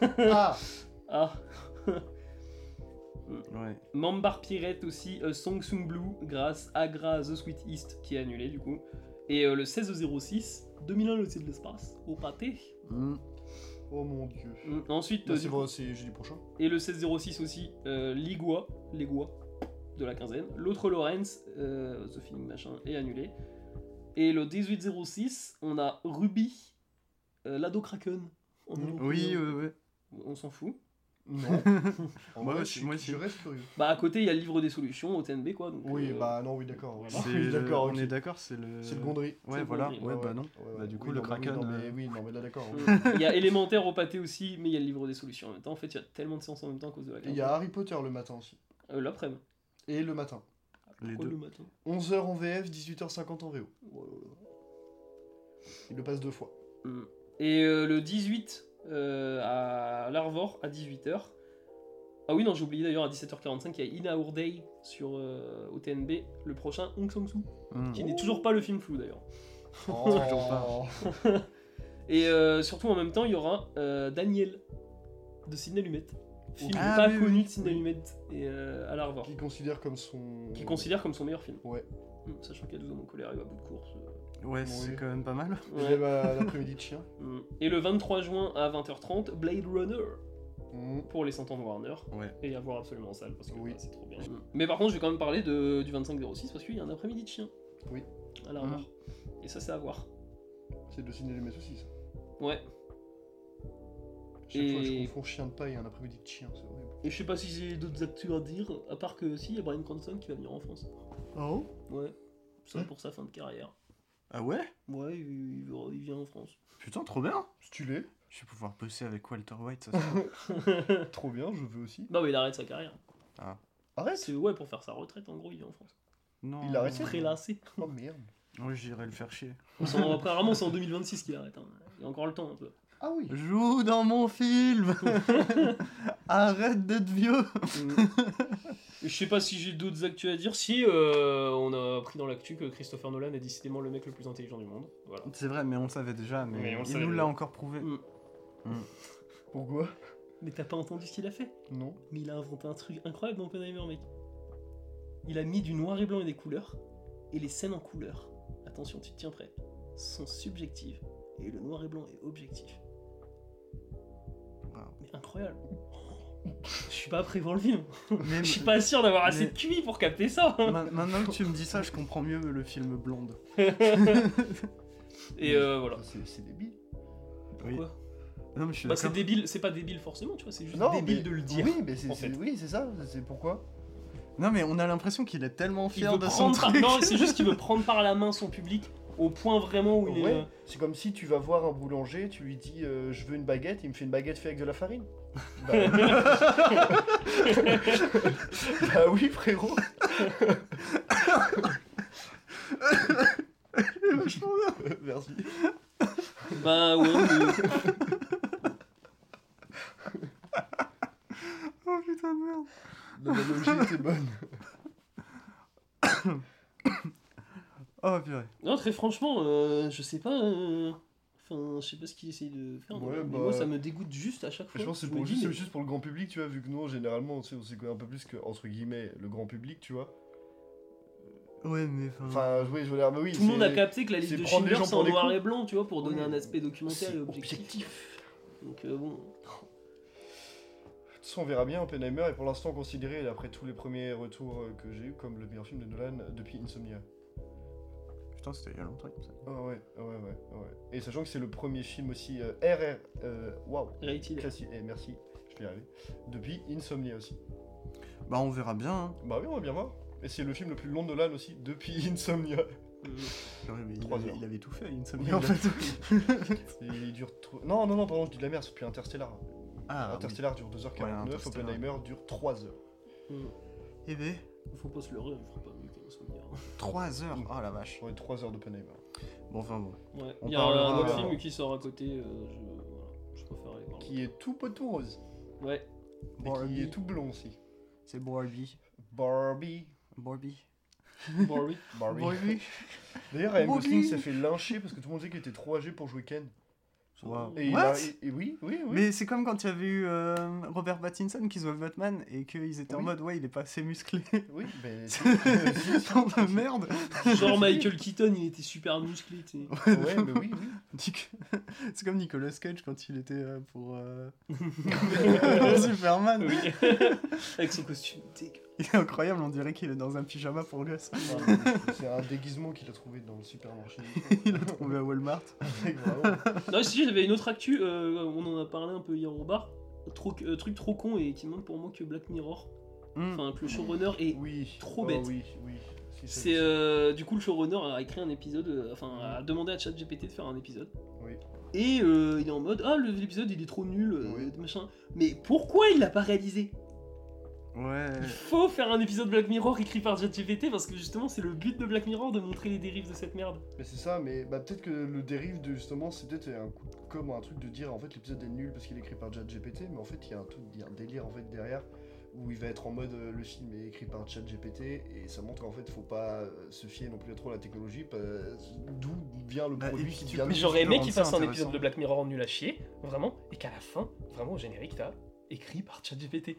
<laughs> Ah Ah <laughs> Ouais. Mambar Pirate aussi, euh, Song Sung Blue, grâce à Gra The Sweet East qui est annulé du coup. Et euh, le 16-06, 2001 l'Odyssée de l'espace, au pâté. Mm. Oh mon dieu. Mm. Ensuite, Bah, euh, c'est jeudi prochain. Et le 16-06 aussi, euh, Ligua, Ligua, de la quinzaine. L'autre Lawrence, euh, The Feeling Machin, est annulé. Et le 18-06, on a Ruby, euh, l'ado Kraken. en. Oui, ouais, ouais. On s'en fout. Non. <laughs> En Moi vrai, aussi, je- moi aussi. Je reste curieux. Bah à côté, il y a le livre des solutions au TNB quoi. Donc, Oui, euh, bah non, oui, d'accord. voilà. <laughs> Oui, On est d'accord, c'est le. C'est le Gondry. Ouais, le voilà. Gondry. Ouais, bah non. Ouais, Bah, du coup, oui, le non, oui, Kraken, non, mais euh, oui, non, mais là, d'accord. oui. <laughs> Il y a élémentaire au pâté aussi, mais il y a le livre des solutions en même temps. En fait, il y a tellement de séances en même temps à cause de la Et il y a Harry Potter le matin aussi. Euh, L'après-midi. Et le matin. Les Pourquoi deux. le matin? 11h en VF, 18h50 en VO. Il le passe deux fois. Mm. Et euh, le 18 euh, à l'Arvor à 18h. Ah oui, non, j'ai oublié d'ailleurs à 17h45, il y a Ina Our Day sur euh, au TNB, le prochain Hong Sang-soo, Mm. qui n'est toujours pas le film flou d'ailleurs. Oh. <laughs> <laughs> Et euh, surtout en même temps, il y aura euh, Daniel de Sidney Lumet, film Ah pas oui, connu oui, de Sidney oui. Lumet et euh, à l'Arvor, Qui considère comme son. qui considère comme son meilleur film. Ouais. Mm, Sachant qu'il y a 12 ans en colère et à bout de course. euh, Ouais, Oui. c'est quand même pas mal. Ouais. a l'après-midi de chien. <laughs> Mm. Et le 23 juin à 20h30, Blade Runner. Mm. pour les 100 ans de Warner Ouais. et à voir absolument en salle parce que Oui. bah, c'est trop bien. Mais par contre, je vais quand même parler de, du 25-06 parce qu'il y a un après-midi de chien. Oui. À la revoir. Et ça, c'est à voir. C'est de ciné les aussi, ça. Ouais. Chaque Et- fois, je confonds chien de paille et un après-midi de chien, c'est horrible. Et je sais pas si j'ai d'autres actus à dire, à part que si, il y a Brian Cranston qui va venir en France. Oh Ouais. Ça pour sa fin de carrière. Ah ouais? Ouais, il, il- il vient en France. Putain, trop bien Stylé. Je vais pouvoir bosser avec Walter White, ça se <laughs> <laughs> Trop bien, je veux aussi. Non, mais il arrête sa carrière. Arrête? C'est ouais, pour faire sa retraite, en gros, il vient en France. Non. Il a arrêté Prélassé. Oh merde. Ouais, j'irai le faire chier. C'est en- <laughs> Apparemment, c'est en 2026 qu'il arrête. hein. Il y a encore le temps un peu. Ah oui. Joue dans mon film <laughs> Arrête d'être vieux Je sais pas si j'ai d'autres actus à dire. Si, euh, on a appris dans l'actu que Christopher Nolan est décidément le mec le plus intelligent du monde. Voilà. C'est vrai, mais on le savait déjà, mais, Mais on le il nous l'a encore prouvé. Mm. Pourquoi? Mais t'as pas entendu ce qu'il a fait? Non. Mais il a inventé un truc incroyable dans Oppenheimer, mec. Il a mis du noir et blanc et des couleurs. Et les scènes en couleur, attention, tu te tiens prêt, sont subjectives. Et le noir et blanc est objectif. Incroyable. Je suis pas prêt pour le film. Mais <laughs> Je suis pas sûr d'avoir assez mais- de QI pour capter ça. ma- maintenant que tu me dis ça, je comprends mieux le film Blonde. Et euh, voilà. C'est débile. Oui. Pourquoi Non, mais je suis Bah, c'est débile, c'est pas débile forcément, tu vois, c'est juste Non, débile mais- de le dire. Oui, mais c'est en fait. oui, ça. C'est pourquoi Non, mais on a l'impression qu'il est tellement fier de son par... truc. Non, c'est juste qu'il veut <laughs> prendre par la main son public au point vraiment où il est. Ouais, euh, c'est comme si tu vas voir un boulanger, tu lui dis euh, je veux une baguette, il me fait une baguette faite avec de la farine. <laughs> bah... <laughs> bah oui frérot. Merci. Bah ouais, mais- Oh putain de merde. L'analogie était bonne. Oh purée. Non, très franchement, euh, je sais pas. euh, Enfin, je sais pas ce qu'il essaye de faire. Ouais, mais bah- moi, ça me dégoûte juste à chaque fois. Je pense que c'est me pour, dis, juste, mais- juste pour le grand public, tu vois, vu que nous, généralement, on sait, on sait un peu plus que, entre guillemets, le grand public, tu vois. Ouais, mais enfin. Enfin, oui, je veux dire, mais oui. Tout le monde a c'est- capté que la liste c'est de prendre les Schindler, gens c'est pour en des noir cons. et blanc, tu vois, pour donner Oui. un aspect documentaire et c'est objectif. Donc, euh, bon. De toute façon, on verra bien Oppenheimer est pour l'instant considéré, d'après tous les premiers retours euh, que j'ai eu, comme le meilleur film de Nolan depuis Insomnia. Putain, c'était il y a longtemps, il semble. Ah ouais, ah ouais, ouais, ah ouais. Et sachant que c'est le premier film aussi euh, RR, euh, waouh, Rated. classique, et merci, je vais y arriver, depuis Insomnia aussi. Bah, on verra bien. Hein. Bah oui, on va bien voir. Et c'est le film le plus long de Nolan aussi, depuis <laughs> Insomnia. Ouais, mais il, avait, il tout fait, Insomnia <laughs> il en a- fait. Il dure trop... Non, non, non, pardon, je dis de la merde, c'est depuis Interstellar. Ah, Interstellar dure 2h49, Ouais, Interstellar. Oppenheimer dure 3h. Mm. Eh ben, Faut pas se leurrer, on fera pas mieux qu'Insomnia. 3 heures. Oh la vache. Ouais, 3h d'Oppenheimer. Bon, enfin bon. Ouais. On Il y a parlera- un autre film qui sort à côté, euh, je... Voilà. je préfère aller voir. Qui est tout poteau rose. Ouais. Et qui Barbie. est tout blond aussi. C'est Barbie. Barbie. Barbie. Barbie. Barbie. Barbie. D'ailleurs, Ryan Barbie. Gosling s'est fait lyncher parce que tout le monde disait qu'il était trop âgé pour jouer Ken. Wow. Et, il What a- et- et oui, oui, oui. Mais c'est comme quand il y avait eu euh, Robert Pattinson qui jouait Batman et qu'ils étaient en mode ouais il est pas assez musclé. Oui, <laughs> mais. Tant <laughs> de merde. Genre Michael Keaton, il était super musclé, tu sais. ouais, mais oui, oui. <laughs> C'est comme Nicolas Cage quand il était euh, pour, euh, Superman. Oui. Avec son costume dégueu. <laughs> Il est incroyable, on dirait qu'il est dans un pyjama pour gosse. <laughs> C'est un déguisement qu'il a trouvé dans le supermarché. <laughs> Il l'a trouvé à Walmart. Non, si j'avais une autre actu, euh, on en a parlé un peu hier au bar. Trop, euh, truc trop con et qui montre pour moi que Black Mirror, Hmm. enfin que le showrunner est. Oui. Trop Oh, bête. Oui, oui. C'est euh, du coup le showrunner a écrit un épisode, euh, enfin a demandé à ChatGPT de faire un épisode. Oui. Et euh, il est en mode ah l'épisode il est trop nul, euh, Oui. machin. Mais pourquoi il l'a pas réalisé? Ouais. Il faut faire un épisode Black Mirror écrit par ChatGPT parce que justement c'est le but de Black Mirror de montrer les dérives de cette merde. Mais c'est ça, mais bah, peut-être que le dérive de justement, c'est peut-être un coup de com, un truc de dire en fait l'épisode est nul parce qu'il est écrit par ChatGPT, mais en fait il y a un truc, il y a un délire en fait derrière où il va être en mode euh, le film est écrit par ChatGPT et ça montre qu'en fait faut pas euh, se fier non plus trop à la technologie, d'où vient le Bah, produit qui vient Mais j'aurais aimé qu'il fasse un épisode de Black Mirror nul à chier, vraiment, et qu'à la fin, vraiment au générique, t'as écrit par ChatGPT.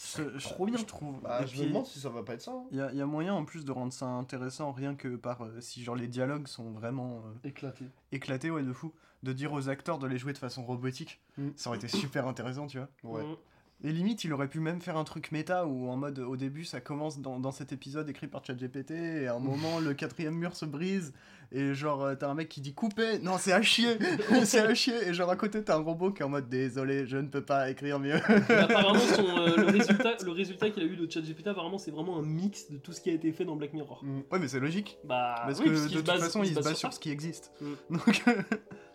Ce- je- Trop bien. Je trouve. Bah, Et je puis, me demande si ça va pas être ça. hein. Il y, a- il y a moyen en plus de rendre ça intéressant rien que par euh, si genre les dialogues sont vraiment euh, Éclaté. éclatés ouais de fou de dire aux acteurs de les jouer de façon robotique Mm. ça aurait été super intéressant tu vois Ouais. Mm. Et limite il aurait pu même faire un truc méta où en mode au début ça commence dans, dans cet épisode écrit par ChatGPT et à un moment le quatrième mur se brise et genre euh, t'as un mec qui dit couper non c'est à chier <laughs> <laughs> c'est à chier et genre à côté t'as un robot qui est en mode désolé je ne peux pas écrire mieux Mais <laughs> apparemment, son, euh, le résultat, le résultat qu'il a eu de ChatGPT, apparemment, c'est vraiment un mix de tout ce qui a été fait dans Black Mirror. Mm. ouais mais c'est logique Bah, parce oui, que parce de toute base- façon il se base sur ce qui existe Mm. donc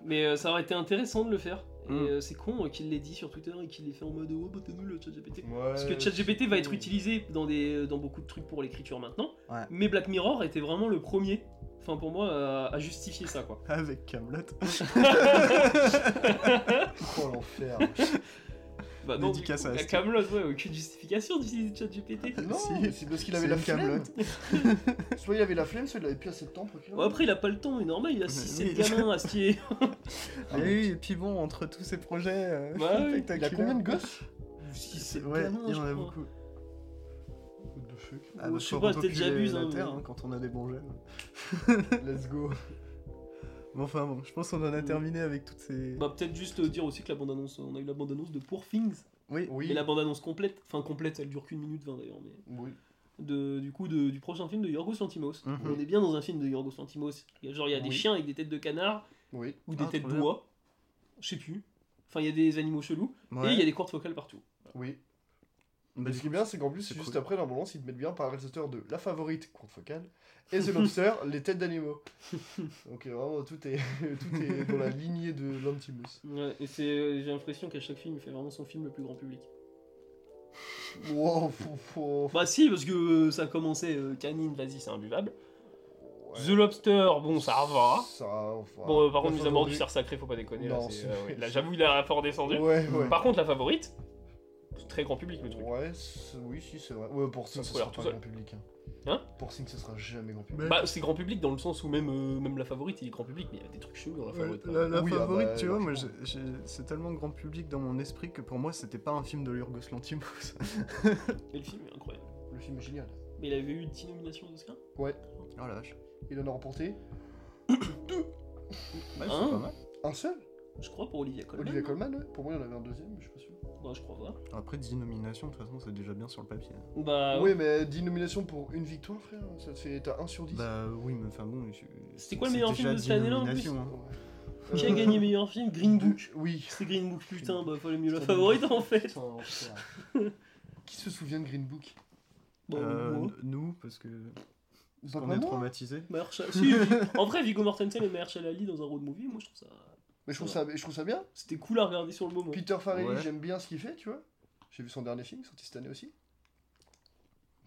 Mais euh, ça aurait été intéressant de le faire. Et Mm. euh, c'est con euh, qu'il l'ait dit sur Twitter et qu'il l'ait fait en mode oh bah t'es nul le ChatGPT. Ouais, Parce que ChatGPT va être c'est- utilisé dans, des, dans beaucoup de trucs pour l'écriture maintenant. Ouais. Mais Black Mirror était vraiment le premier, enfin pour moi, à, à justifier ça quoi. avec Camelot <laughs> Oh l'enfer. <laughs> Bah non, Dédicace du à coup, la Astor. Camelot, ouais, aucune justification d'utiliser ChatGPT. non, Si. c'est parce qu'il avait la flemme. Kaamelott. soit il avait la flemme, soit il avait plus assez de temps pour. Bon, après, il a pas le temps, mais normal, il a 6-7 Oui. gamins à stier. <laughs> Ah oui, et puis bon, entre tous ces projets euh, Bah <laughs> oui. Il a combien de gosses? 6-7 Ouais, gamins, il y en a crois. beaucoup. What the fuck? Ah, Ouais, bah, je sais pas, peut-être j'abuse, la hein, Terre mais- hein, quand on a des bons gènes. Let's go. <laughs> Bon, enfin bon, je pense qu'on en a Mm. terminé avec toutes ces. Bah peut-être juste dire aussi que la bande-annonce, on a eu la bande-annonce de Poor Things. oui, Oui. Mais la bande-annonce complète, enfin complète, elle dure qu'une minute 20 d'ailleurs, mais Oui. de, du coup de- du prochain film de Yorgos Lantimos. Mhm. On est bien dans un film de Yorgos Lantimos. Il y a- Genre il y a des Oui. chiens avec des têtes de canard Oui. ou des Ah, têtes d'oie. Je sais plus. Enfin, il y a des animaux chelous et il y a des cordes vocales partout. Oui. Mais ce qui est bien, c'est qu'en plus, c'est juste cool. après l'ambulance, ils te mettent bien par réalisateur de La Favorite, courte focale, et The Lobster, <laughs> les têtes d'animaux. Donc euh, vraiment, tout est, <laughs> tout est dans la lignée de l'Antimous. Ouais, et c'est, j'ai l'impression qu'à chaque film, il fait vraiment son film le plus grand public. Wow, faut- Bah si, parce que euh, ça a commencé, euh, Canine, vas-y, c'est imbuvable. Ouais. The Lobster, bon, ça va. Ça, enfin, Bon, euh, par contre, mise à mort du cerf sacré, faut pas déconner. là, Non, c'est- c'est- euh, ouais, là, j'avoue, il a fort descendu. Ouais, ouais. Par contre, la favorite, très grand public le truc. Ouais, oui, si, c'est vrai. Ouais, pour Sing, Ça ce se sera pas tout seul. grand public. Hein. Hein Pour Sing, ce sera jamais grand public. Mais- Bah, c'est grand public dans le sens où même, euh, même la favorite, il est grand public, mais il y a des trucs chelous dans la Ouais, favorite. la, la Oui, ah favorite, bah, tu vois, moi, c'est tellement grand public dans mon esprit que pour moi, c'était pas un film de Yorgos Lanthimos. <laughs> Mais le film est incroyable. Le film est génial. Mais il avait eu 10 nominations aux Oscars? Ouais, Oh la vache. il en a remporté <coughs> Ouais, Hein c'est pas mal. un seul? Je crois pour Olivia Colman. Olivia Colman, ouais. Pour moi, il y en avait un deuxième, mais je suis pas sûr. Ouais, je crois pas. Après 10 nominations, de toute façon, c'est déjà bien sur le papier. Bah, oui, mais 10 nominations pour une victoire, frère, ça te fait. T'as 1 sur 10. Bah oui, mais enfin bon. je- C'était quoi le c'est meilleur film de 10 cette année-là, en plus hein. Ouais. qui a gagné meilleur film? Green Book. Oui. C'est Green Book, putain, bah fallait mieux la favorite en fait. <laughs> Qui se souvient de Green Book? Bon, Euh, nous, parce que. Parce qu'on pas est traumatisés. Si, <laughs> en vrai, Viggo Mortensen et Mahershala Ali dans un road movie, moi je trouve ça. Mais je trouve, ça, je trouve ça bien. C'était cool à regarder sur le moment. Peter Farrelly, Ouais. j'aime bien ce qu'il fait, tu vois. J'ai vu son dernier film, sorti cette année aussi.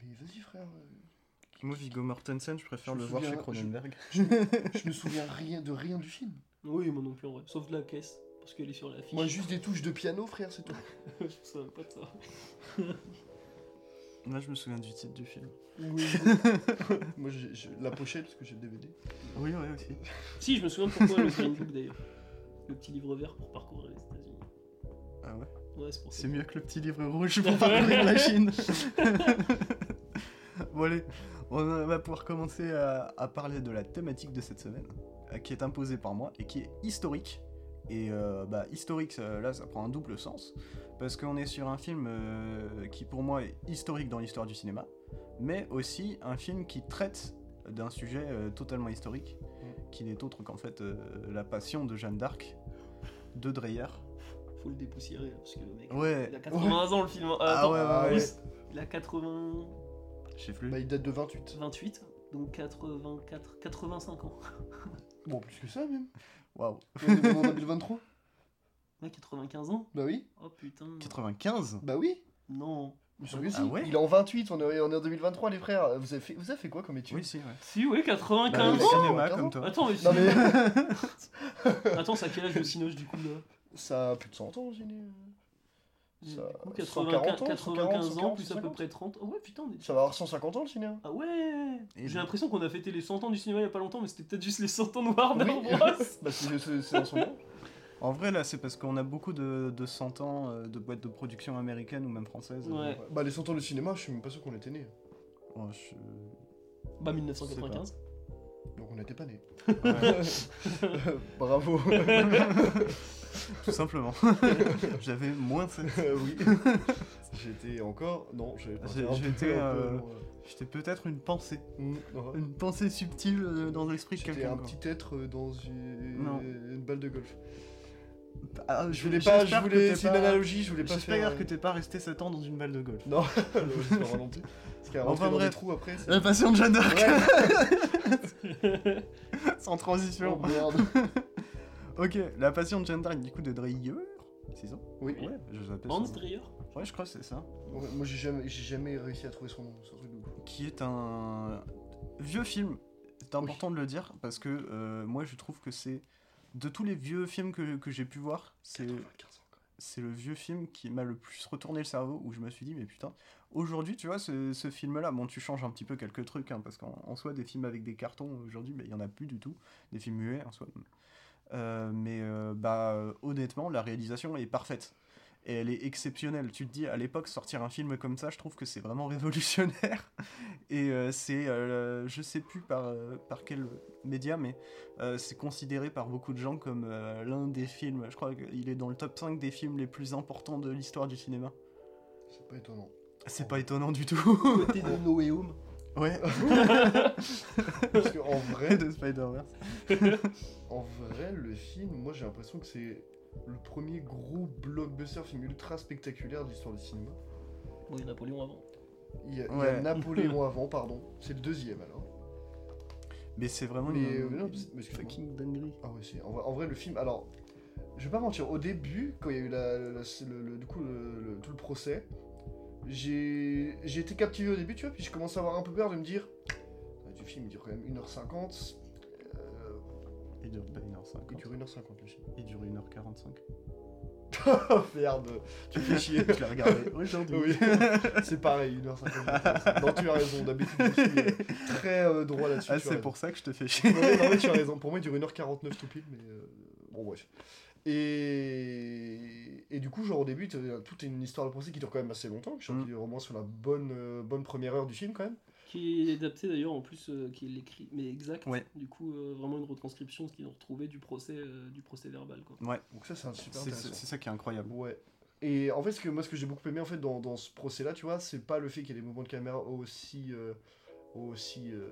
Mais vas-y, frère. euh, Moi, Viggo Mortensen, je préfère Je le voir chez Cronenberg. Je me souviens rien de rien du film. Oui, moi non plus en vrai. Sauf de la caisse, parce qu'elle est sur l'affiche. Moi, juste des touches de piano, frère, c'est tout. <laughs> je me souviens pas de ça. Là, je me souviens du titre du film. Moi, j'ai j'ai la pochette, parce que j'ai le DVD. Oui, oui, aussi. Si, je me souviens de pourquoi le Green Book d'ailleurs. Le petit livre vert pour parcourir les États-Unis. Ah ouais? Ouais, c'est pour ça. C'est mieux que le petit livre rouge pour <laughs> parcourir la <laughs> Chine. <laughs> bon allez, on va pouvoir commencer à, à parler de la thématique de cette semaine, euh, qui est imposée par moi et qui est historique. Et euh, bah, historique, ça- là, ça prend un double sens, parce qu'on est sur un film euh, qui pour moi est historique dans l'histoire du cinéma, mais aussi un film qui traite d'un sujet euh, totalement historique, qui n'est autre qu'en fait euh, la passion de Jeanne d'Arc, de Dreyer. Faut le dépoussiérer, là, parce que le mec. Ouais, Il a 80 ans le film. Ah, Ah attends, ouais, ouais, ouais. Il a 80. je sais plus. Bah, il date de 28. 28, donc 84, 85 ans. <laughs> Bon, plus que ça, même. Waouh. En 2023 Ouais, 95 ans Bah oui. Oh putain. 95 Bah oui. Non. Si. Ah ouais Il est en 28, on est, on est en 2023, les frères. Vous avez fait, vous avez fait quoi comme étude Oui, si, ouais. Si, oui, Bah, 95 le ans cinéma, 15 comme toi. Attends, mais, Non, mais. <laughs> Attends, c'est à quel âge le Cinoche du coup là ça a plus de 100 ans, Génie. Ça- Du coup, 140 ans, 95 95 ans, 140, plus à peu 150. près 30. Oh ouais, putain, on est... Ça va avoir 150 ans, le cinéma. Ah ouais J'ai l'impression qu'on a fêté les 100 ans du cinéma il y a pas longtemps, mais c'était peut-être juste les 100 ans de Warner Oui. Bros. <laughs> bah, c'est en ce moment. En vrai, là, c'est parce qu'on a beaucoup de, de 100 ans euh, de boîtes de production américaines ou même françaises. Ouais. Bah, les 100 ans du cinéma, je suis même pas sûr qu'on était nés. Oh, je- Bah 1995. Donc on n'était pas nés. <laughs> Bravo. <laughs> tout simplement. <laughs> J'avais moins 7. Euh, oui. J'étais encore. Non, j'avais j'étais, euh, J'étais peut-être une pensée. euh, mm, ouais. Une pensée subtile euh, dans l'esprit de J'étais quelqu'un. un quoi. petit être dans une, Non. une balle de golf. Ah, Je voulais pas, je voulais, c'est une analogie, je voulais pas faire. J'espère euh, que t'es pas resté 7 ans dans une balle de golf. Non, <laughs> je pas non plus. Parce qu'à Enfin, dans des trous après. c'est- La passion de Jeanne d'Arc, Ouais. <laughs> sans Oh transition. merde. <laughs> ok, la passion de Jeanne d'Arc, du coup, de Dreyer. C'est ça? Oui. Ouais, je l'appelle Hans. Dreyer? Ouais, je crois que c'est ça. Ouais, Moi j'ai jamais, réussi à trouver son nom, c'est un truc de qui est un vieux film. C'est important de le dire parce que euh, moi je trouve que c'est de tous les vieux films que, que j'ai pu voir, c'est 95 ans quand c'est le vieux film qui m'a le plus retourné le cerveau où je me suis dit mais putain aujourd'hui tu vois ce, ce film là bon tu changes un petit peu quelques trucs hein, parce qu'en en soi des films avec des cartons aujourd'hui il y en a plus du tout des films muets en soi. Euh, mais euh, bah honnêtement la réalisation est parfaite et elle est exceptionnelle tu te dis à l'époque sortir un film comme ça je trouve que c'est vraiment <laughs> révolutionnaire et euh, c'est euh, je sais plus par, euh, par quel média mais c'est considéré par beaucoup de gens comme l'un des films, je crois qu'il est dans le top 5 des films les plus importants de l'histoire du cinéma. C'est pas étonnant. C'est pas étonnant du tout. Côté de Noé Home. ouais, <laughs> Parce qu'en vrai, de Spider-Verse. en vrai, le film, moi j'ai l'impression que c'est le premier gros blockbuster film ultra spectaculaire de l'histoire du cinéma. Oui, Napoléon avant. Il y a, il y a Ouais. Napoléon <laughs> avant, pardon. C'est le deuxième alors. Mais c'est vraiment Mais, une, euh, non, mais fucking dinguerie. Ah ouais, c'est en vrai, en vrai, le film. Alors, je vais pas mentir. Au début, quand il y a eu la, la- le, le- du coup le, le- tout le procès, j'ai j'ai été captivé au début, tu vois. Puis je commence à avoir un peu peur de me dire, ah, du film il dure quand même 1h50. Euh, Il dure pas 1h50. il dure 1h50 le film. Il dure 1h45. Oh <laughs> merde, tu fais chier. Je l'ai regardé aujourd'hui. <laughs> Oui, <laughs> c'est pareil, 1h50. Non, tu as raison, d'habitude je suis euh, très euh, droit là-dessus. Ah, c'est pour ça que je te fais chier. Ouais, non, mais tu as raison. Pour moi, il dure 1h49 tout pile, mais euh, bon, bref. Et... et du coup, genre au début, t'as toute une histoire de procès qui dure quand même assez longtemps. Je crois Mm. qu'il est au moins sur la bonne, euh, bonne première heure du film quand même. Qui est adapté d'ailleurs en plus, euh, qui est l'écrit, mais exact. Ouais. Du coup, euh, vraiment une retranscription ce qu'ils ont retrouvé du procès, euh, du procès verbal. Quoi. Ouais, Donc ça, c'est un super c'est intéressant. c'est- c'est ça qui est incroyable. Ouais. Et en fait, ce que, moi, ce que j'ai beaucoup aimé en fait, dans, dans ce procès-là, tu vois, c'est pas le fait qu'il y ait des mouvements de caméra aussi. euh, aussi. euh,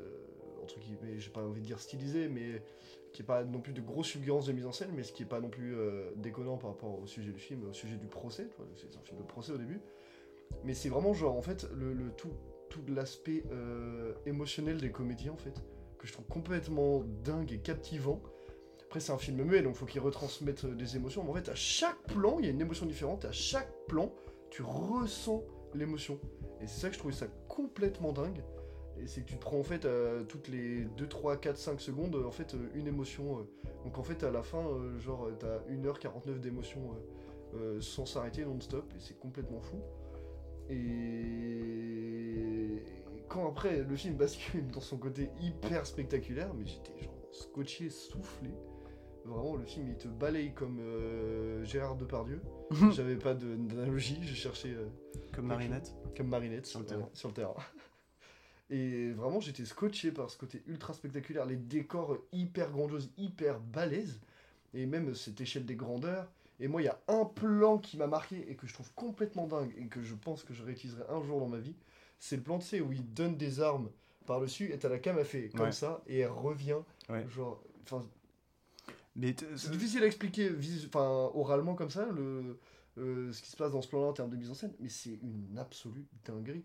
entre guillemets, j'ai pas envie de dire stylisé, mais qui est pas non plus de grosse fulgurance de mise en scène, mais ce qui est pas non plus euh, déconnant par rapport au sujet du film, au sujet du procès. tu vois, C'est un film de procès au début. Mais c'est vraiment genre, en fait, le, le tout, tout l'aspect euh, émotionnel des comédiens, en fait, que je trouve complètement dingue et captivant. Après, c'est un film muet, donc faut qu'il retransmette euh, des émotions. Mais en fait, à chaque plan, il y a une émotion différente. Et à chaque plan, tu ressens l'émotion. Et c'est ça que je trouvais ça complètement dingue. Et c'est que tu te prends en fait euh, toutes les 2, 3, 4, 5 secondes, en fait, une émotion. Donc en fait, à la fin, genre, t'as 1h49 d'émotion sans s'arrêter non-stop. Et c'est complètement fou. Et quand après le film bascule dans son côté hyper spectaculaire, mais j'étais genre scotché, soufflé. Vraiment, le film il te balaye comme euh, Gérard Depardieu. <laughs> J'avais pas d'analogie, je cherchais euh, Comme Marinette. comme Marinette Sur le terrain. sur le terrain. <laughs> Et vraiment, j'étais scotché par ce côté ultra spectaculaire, les décors hyper grandioses, hyper balèzes, et même cette échelle des grandeurs. Et moi, il y a un plan qui m'a marqué et que je trouve complètement dingue et que je pense que je réutiliserai un jour dans ma vie. C'est le plan, tu sais, où il donne des armes par-dessus et t'as la cam, elle fait comme Ouais. ça et elle revient. Ouais. Genre, enfin, c'est difficile à expliquer enfin, oralement comme ça, le, euh, ce qui se passe dans ce plan-là en termes de mise en scène, mais c'est une absolue dinguerie.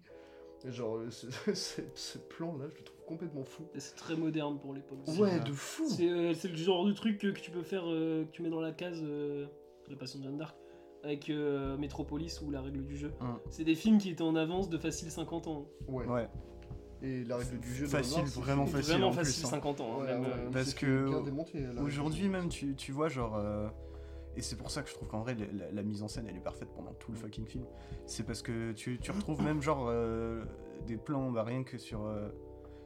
Genre, euh, ce, <laughs> ce- ce plan-là, je le trouve complètement fou. C'est très moderne pour l'époque. Ouais, de fou C'est euh, le genre de truc que, que tu peux faire, euh, que tu mets dans la case euh, La Passion de Jeanne d'Arc, avec euh, Metropolis ou La Règle du jeu. Hum. C'est des films qui étaient en avance de facile 50 ans. Ouais. Ouais, Et la règle du jeu Facile, vraiment facile. Vraiment en plus, facile hein. 50 ans. hein, Ouais, même, ouais, euh, Parce que Aujourd'hui même, tu, tu vois, genre. euh, Et c'est pour ça que je trouve qu'en vrai, la, la- la mise en scène, elle est parfaite pendant tout le fucking film. C'est parce que tu, tu <clears throat> retrouves même, genre, euh, des plans, bah, rien que sur, euh,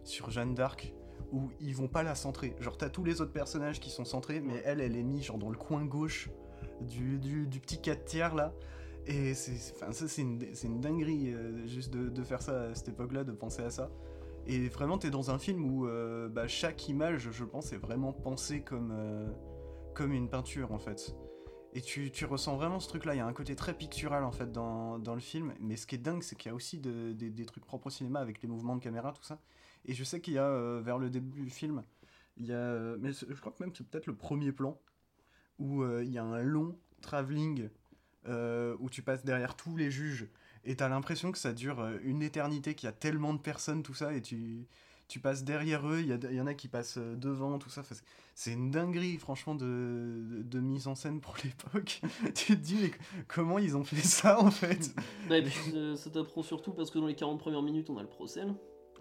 sur Jeanne d'Arc, où ils vont pas la centrer. Genre, t'as tous les autres personnages qui sont centrés, mais elle, elle est mise, genre, dans le coin gauche du, du, petit 4 tiers, là. Et c'est, une, une dinguerie, euh, juste de, de faire ça à cette époque-là, de penser à ça. Et vraiment, t'es dans un film où euh, bah, chaque image, je pense, est vraiment pensée comme, euh, comme une peinture, en fait. Et tu, tu ressens vraiment ce truc-là. Il y a un côté très pictural, en fait, dans, dans le film. Mais ce qui est dingue, c'est qu'il y a aussi de- des- trucs propres au cinéma avec les mouvements de caméra, tout ça. Et je sais qu'il y a, vers le début du film, il y a... Mais je crois que même c'est peut-être le premier plan, où euh, il y a un long travelling, euh, où tu passes derrière tous les juges. Et t'as l'impression que ça dure euh, une éternité, qu'il y a tellement de personnes, tout ça, et tu, passes derrière eux, il y, y en a qui passent devant, tout ça. C'est- une dinguerie, franchement, de, mise en scène pour <laughs> l'époque. <laughs> tu te dis, mais comment ils ont fait ça, en fait? Puis ça t'apprend surtout parce que dans les 40 premières minutes, on a le procès.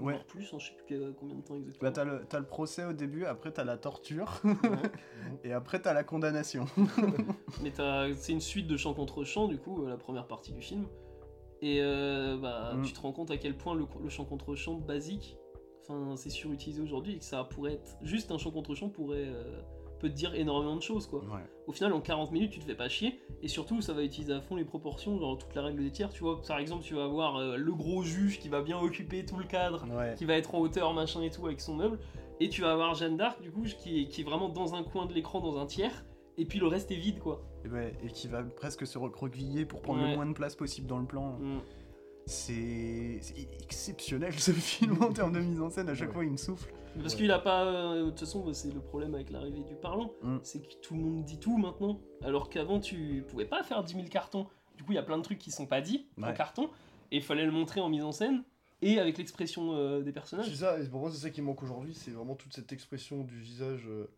Ouais. Plus, hein, je sais plus combien de temps exactement. Bah, t'as le, t'as le procès au début, après t'as la torture, Ouais. <laughs> et après t'as la condamnation. <laughs> Mais t'as- c'est une suite de chant contre chant, du coup, euh, la première partie du film. Et euh, bah, Mm. tu te rends compte à quel point le, le chant contre chant basique, enfin, c'est surutilisé aujourd'hui et que ça pourrait être. Juste un chant contre chant pourrait. euh, peut te dire énormément de choses, quoi. Ouais. Au final, en 40 minutes, tu te fais pas chier. Et surtout, ça va utiliser à fond les proportions, genre toute la règle des tiers. Tu vois, par exemple, tu vas avoir euh, le gros juge qui va bien occuper tout le cadre, Ouais. qui va être en hauteur, machin et tout, avec son meuble. Et tu vas avoir Jeanne d'Arc, du coup, qui est, qui est vraiment dans un coin de l'écran, dans un tiers. Et puis le reste est vide, quoi. Et, ouais, et qui va presque se recroqueviller pour prendre Ouais. le moins de place possible dans le plan. Mm. c'est c'est exceptionnel ce <laughs> film en termes de mise en scène. À chaque Ouais. fois, il me souffle. Parce Ouais. qu'il a pas. euh, De toute façon, bah, c'est le problème avec l'arrivée du parlant. Mm. C'est que tout le monde dit tout maintenant. Alors qu'avant, tu pouvais pas faire 10 000 cartons. Du coup, il y a plein de trucs qui sont pas dits en Ouais. carton. Et il fallait le montrer en mise en scène et avec l'expression euh, des C'est personnages. ça, et pour moi c'est ça qui manque aujourd'hui, c'est vraiment toute cette expression du visage, euh,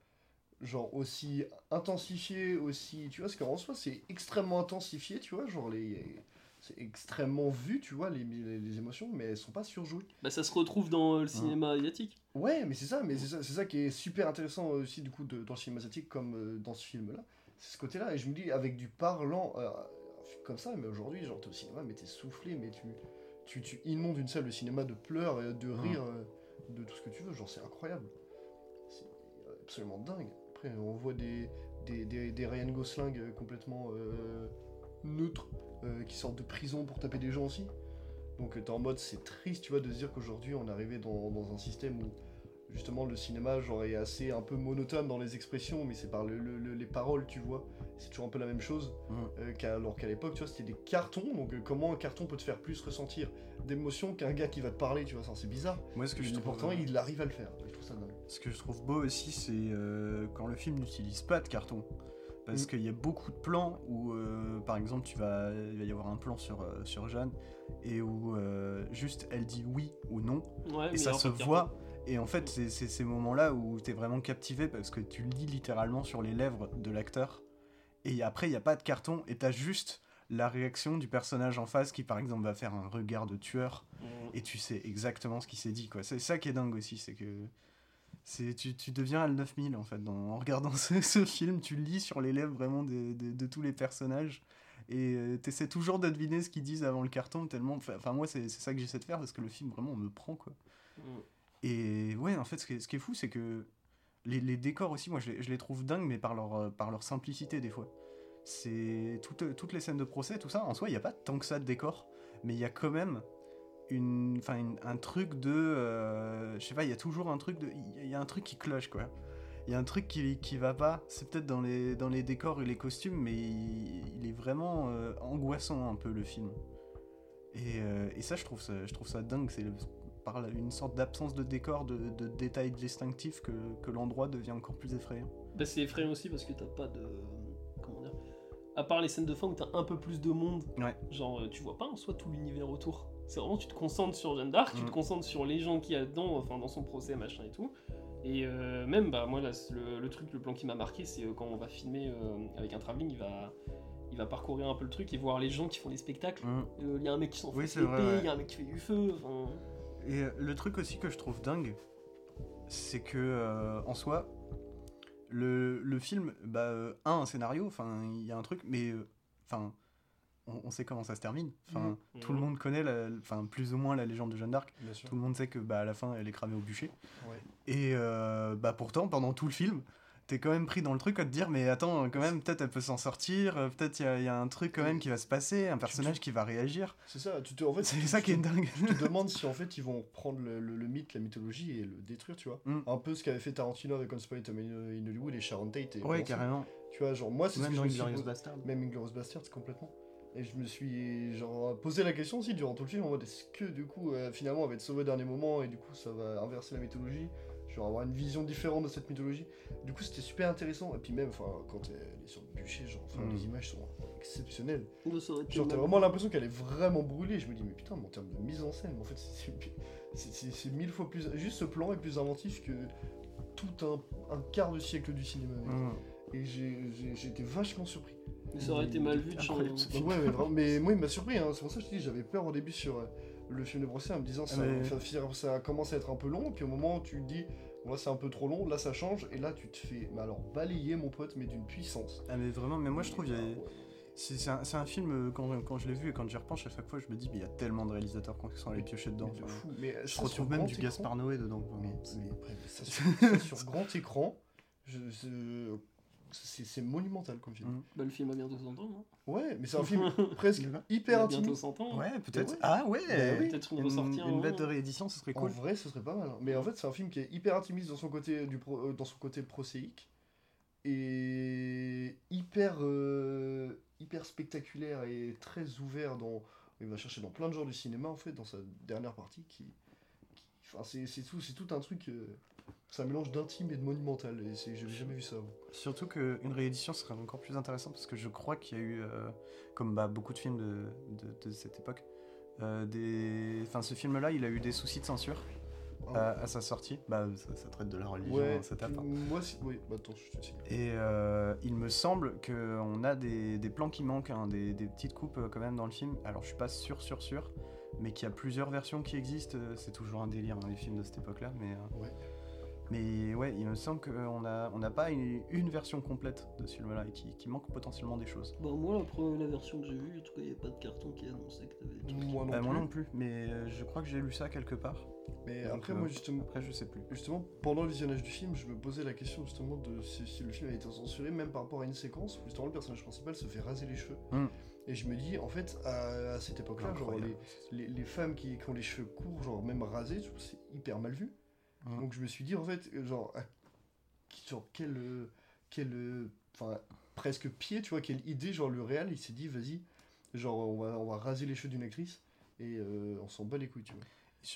genre aussi intensifiée, aussi, tu vois, parce qu'en soi c'est extrêmement intensifié, tu vois, genre les... C'est extrêmement vu, tu vois, les, les, les émotions, mais elles sont pas surjouées. Bah, ça se retrouve dans euh, le cinéma asiatique. Ouais, mais c'est ça, mais c'est ça, c'est ça qui est super intéressant aussi, du coup, de- dans le cinéma asiatique, comme euh, dans ce film-là. C'est ce côté-là, et je me dis, avec du parlant, euh, comme ça, mais aujourd'hui, genre, t'es au cinéma, mais t'es soufflé, mais tu, tu, tu inondes une salle de cinéma de pleurs, et de rires, euh, de tout ce que tu veux, genre, c'est incroyable. C'est absolument dingue. Après, on voit des, des, des, des Ryan Gosling complètement neutres, euh, qui sortent de prison pour taper des gens aussi. Donc euh, t'es en mode c'est triste tu vois de se dire qu'aujourd'hui on est arrivé dans, dans un système où justement le cinéma genre est assez un peu monotone dans les expressions mais c'est par le- le- le- les paroles tu vois c'est toujours un peu la même chose Mhm. euh, alors qu'à l'époque tu vois c'était des cartons donc euh, comment un carton peut te faire plus ressentir d'émotions qu'un gars qui va te parler tu vois ça, c'est bizarre Moi, ce que je trouve, pourtant il arrive à le faire je trouve ça dingue Ce que je trouve beau aussi, c'est quand le film n'utilise pas de carton. Parce Mm. qu'il y a beaucoup de plans où, euh, par exemple, tu vas, il va y avoir un plan sur, euh, sur Jeanne et où euh, juste elle dit oui ou non Ouais, et ça se voit. Et en fait, c'est ces moments-là où t'es vraiment captivé parce que tu lis littéralement sur les lèvres de l'acteur. Et après, il n'y a pas de carton et t'as juste la réaction du personnage en face qui, par exemple, va faire un regard de tueur Mm. et tu sais exactement ce qui s'est dit quoi. C'est ça qui est dingue aussi, c'est que c'est tu, tu deviens à 9000 en fait dans- en regardant <laughs> ce, ce film, tu lis sur les lèvres vraiment de, de- de tous les personnages et euh, t'essaies toujours de deviner ce qu'ils disent avant le carton tellement enfin moi c'est ça que j'essaie de faire parce que le film vraiment me prend quoi. Mm. Et ouais, en fait, ce qui est, ce qui est fou, c'est que les, les décors aussi, moi, je les, je les trouve dingues, mais par leur, euh, par leur simplicité, des fois. C'est toutes, toutes les scènes de procès, tout ça. En soi, il n'y a pas tant que ça de décors, mais il y a quand même une, enfin, une- un truc de. euh, je sais pas, il y a toujours un truc de. Il y a un truc qui cloche, quoi. Il y a un truc qui, qui va pas. C'est peut-être dans les, dans les décors et les costumes, mais il, il est vraiment euh, angoissant un peu, le film. Et, euh, et ça, je trouve ça, je trouve ça dingue. C'est par une sorte d'absence de décor, de, de détails distinctifs que, que l'endroit devient encore plus effrayant. Bah, c'est effrayant aussi parce que t'as pas de. Comment dire À part les scènes de fin où t'as un peu plus de monde, Ouais. genre tu vois pas en soi tout l'univers autour. C'est vraiment tu te concentres sur Jeanne d'Arc, tu Mm. te concentres sur les gens qu'il y a dedans, enfin dans son procès, machin et tout. Et euh, même, bah moi là, le, le truc, le plan qui m'a marqué, c'est euh, quand on va filmer euh, avec un travelling, il va, il va parcourir un peu le truc et voir les gens qui font des spectacles. Euh, Il y a un mec qui s'enfonce Oui, vrai, il ouais. y a un mec qui fait du feu. Et le truc aussi que je trouve dingue, c'est que en soi, le, le film bah, a un scénario, enfin il y a un truc, mais enfin on, on sait comment ça se termine. Enfin Mhm. tout le monde connaît, la- enfin plus ou moins la légende de Jeanne d'Arc. Tout le monde sait que bah à la fin elle est cramée au bûcher. Ouais. Et euh, bah pourtant pendant tout le film. T'es quand même pris dans le truc à te dire mais attends quand même peut-être elle peut s'en sortir euh, peut-être il y, a- il y a un truc quand même qui va se passer un personnage qui va réagir c'est ça tu te, en fait c'est ça qui est dingue tu te demandes si en fait ils vont prendre le, le- le mythe la mythologie et le détruire tu vois Mm. un peu ce qu'avait fait Tarantino avec Time in Hollywood et Sharon Tate et ouais carrément tu vois genre moi c'est ce même que je dans me suis Inglourious posé- Bastard même Inglourious Basterds complètement et je me suis genre posé la question aussi durant tout le film en mode est-ce que du coup euh, finalement on va être sauvé au dernier moment et du coup ça va inverser la mythologie? Vais avoir une vision différente de cette mythologie du coup c'était super intéressant et puis même enfin quand elle est sur le bûcher genre enfin Mm. les images sont exceptionnelles Genre, t'as vraiment l'impression qu'elle est vraiment brûlée. Je me dis, mais putain, mais en termes de mise en scène, en fait, c'est- mille fois plus. Juste ce plan est plus inventif que tout un, un quart de siècle du cinéma. mec. Mm. Et j'ai été vachement surpris. Mais ça aurait été mal vu de changer. Ouais, mais, vraiment, mais moi, il m'a surpris. Hein. C'est pour ça que je te dis, j'avais peur au début sur euh, le film de procès en me disant, ça, mais- ça, ça- commence à être un peu long. Puis au moment où tu te dis, là, c'est un peu trop long, là, ça change. Et là, tu te fais, mais alors, balayer, mon pote, mais d'une puissance. Ah mais vraiment, mais moi je trouve, il y a- Ah, ouais. c'est c'est un, film, euh, quand, quand je l'ai vu et quand j'y repense, à chaque fois je me dis, mais il y a tellement de réalisateurs qui sont allés piocher dedans. Mais fou. Mais je ça, retrouve même du Gaspard Noé dedans. Mais, mais ça, sur, <laughs> ça, sur grand écran, je- je- c'est monumental comme film. Mm. Bah, le film a bientôt 100 ans, non? Ouais, mais c'est un film <laughs> presque hyper a bientôt intimiste. 100 ans. hein. Ouais, peut-être. ouais. Ah ouais Bah oui. Peut-être une Une, ressortir. une bête de réédition, ce serait En cool. vrai, ce serait pas mal. hein. Mais en fait, c'est un film qui est hyper intimiste dans son côté, du pro- euh, dans son côté procéique et hyper, euh, hyper spectaculaire et très ouvert dans. Il va chercher dans plein de genres du cinéma, en fait, dans sa dernière partie, qui. qui- Enfin, c'est c'est tout, c'est tout un truc. euh, c'est un mélange d'intime et de monumental, et j'avais jamais vu ça. avant. Surtout qu'une réédition serait encore plus intéressant parce que je crois qu'il y a eu, euh, comme bah, beaucoup de films de, de- de cette époque, euh, des... enfin, ce film-là, il a eu des soucis de censure à, à sa sortie. Bah, ça, ça traite de la religion, ouais, ça tape. hein. moi, si- oui, bah attends, je te dis. Et euh, il me semble qu'on a des, des plans qui manquent, hein, des, des petites coupes quand même dans le film. Alors je suis pas sûr, sûr, sûr, mais qu'il y a plusieurs versions qui existent. C'est toujours un délire, hein, les films de cette époque-là. Mais, Ouais. Mais ouais, il me semble qu'on n'a on n'a pas une, une version complète de ce film-là et qui, qui manque potentiellement des choses. Bah, moi, la, la version que j'ai vue, en tout cas, il n'y avait pas de carton qui annonçait que t'avais des trucs. Moi non, plus. moi non plus, mais euh, je crois que j'ai lu ça quelque part. Mais Donc, après, euh, moi, justement, Après, je sais plus. Justement, pendant le visionnage du film, je me posais la question justement de si, si le film a été censuré, même par rapport à une séquence où justement le personnage principal se fait raser les cheveux. Mm. Et je me dis, en fait, à, à cette époque-là, genre les, les, les femmes qui, qui ont les cheveux courts, genre même rasés, c'est hyper mal vu. Mm. Donc je me suis dit, en fait, genre, à- genre quel, quel, enfin, presque pied, tu vois, quelle idée, genre le réal, il s'est dit, vas-y, genre on va, on va raser les cheveux d'une actrice et euh, on s'en bat les couilles, tu vois.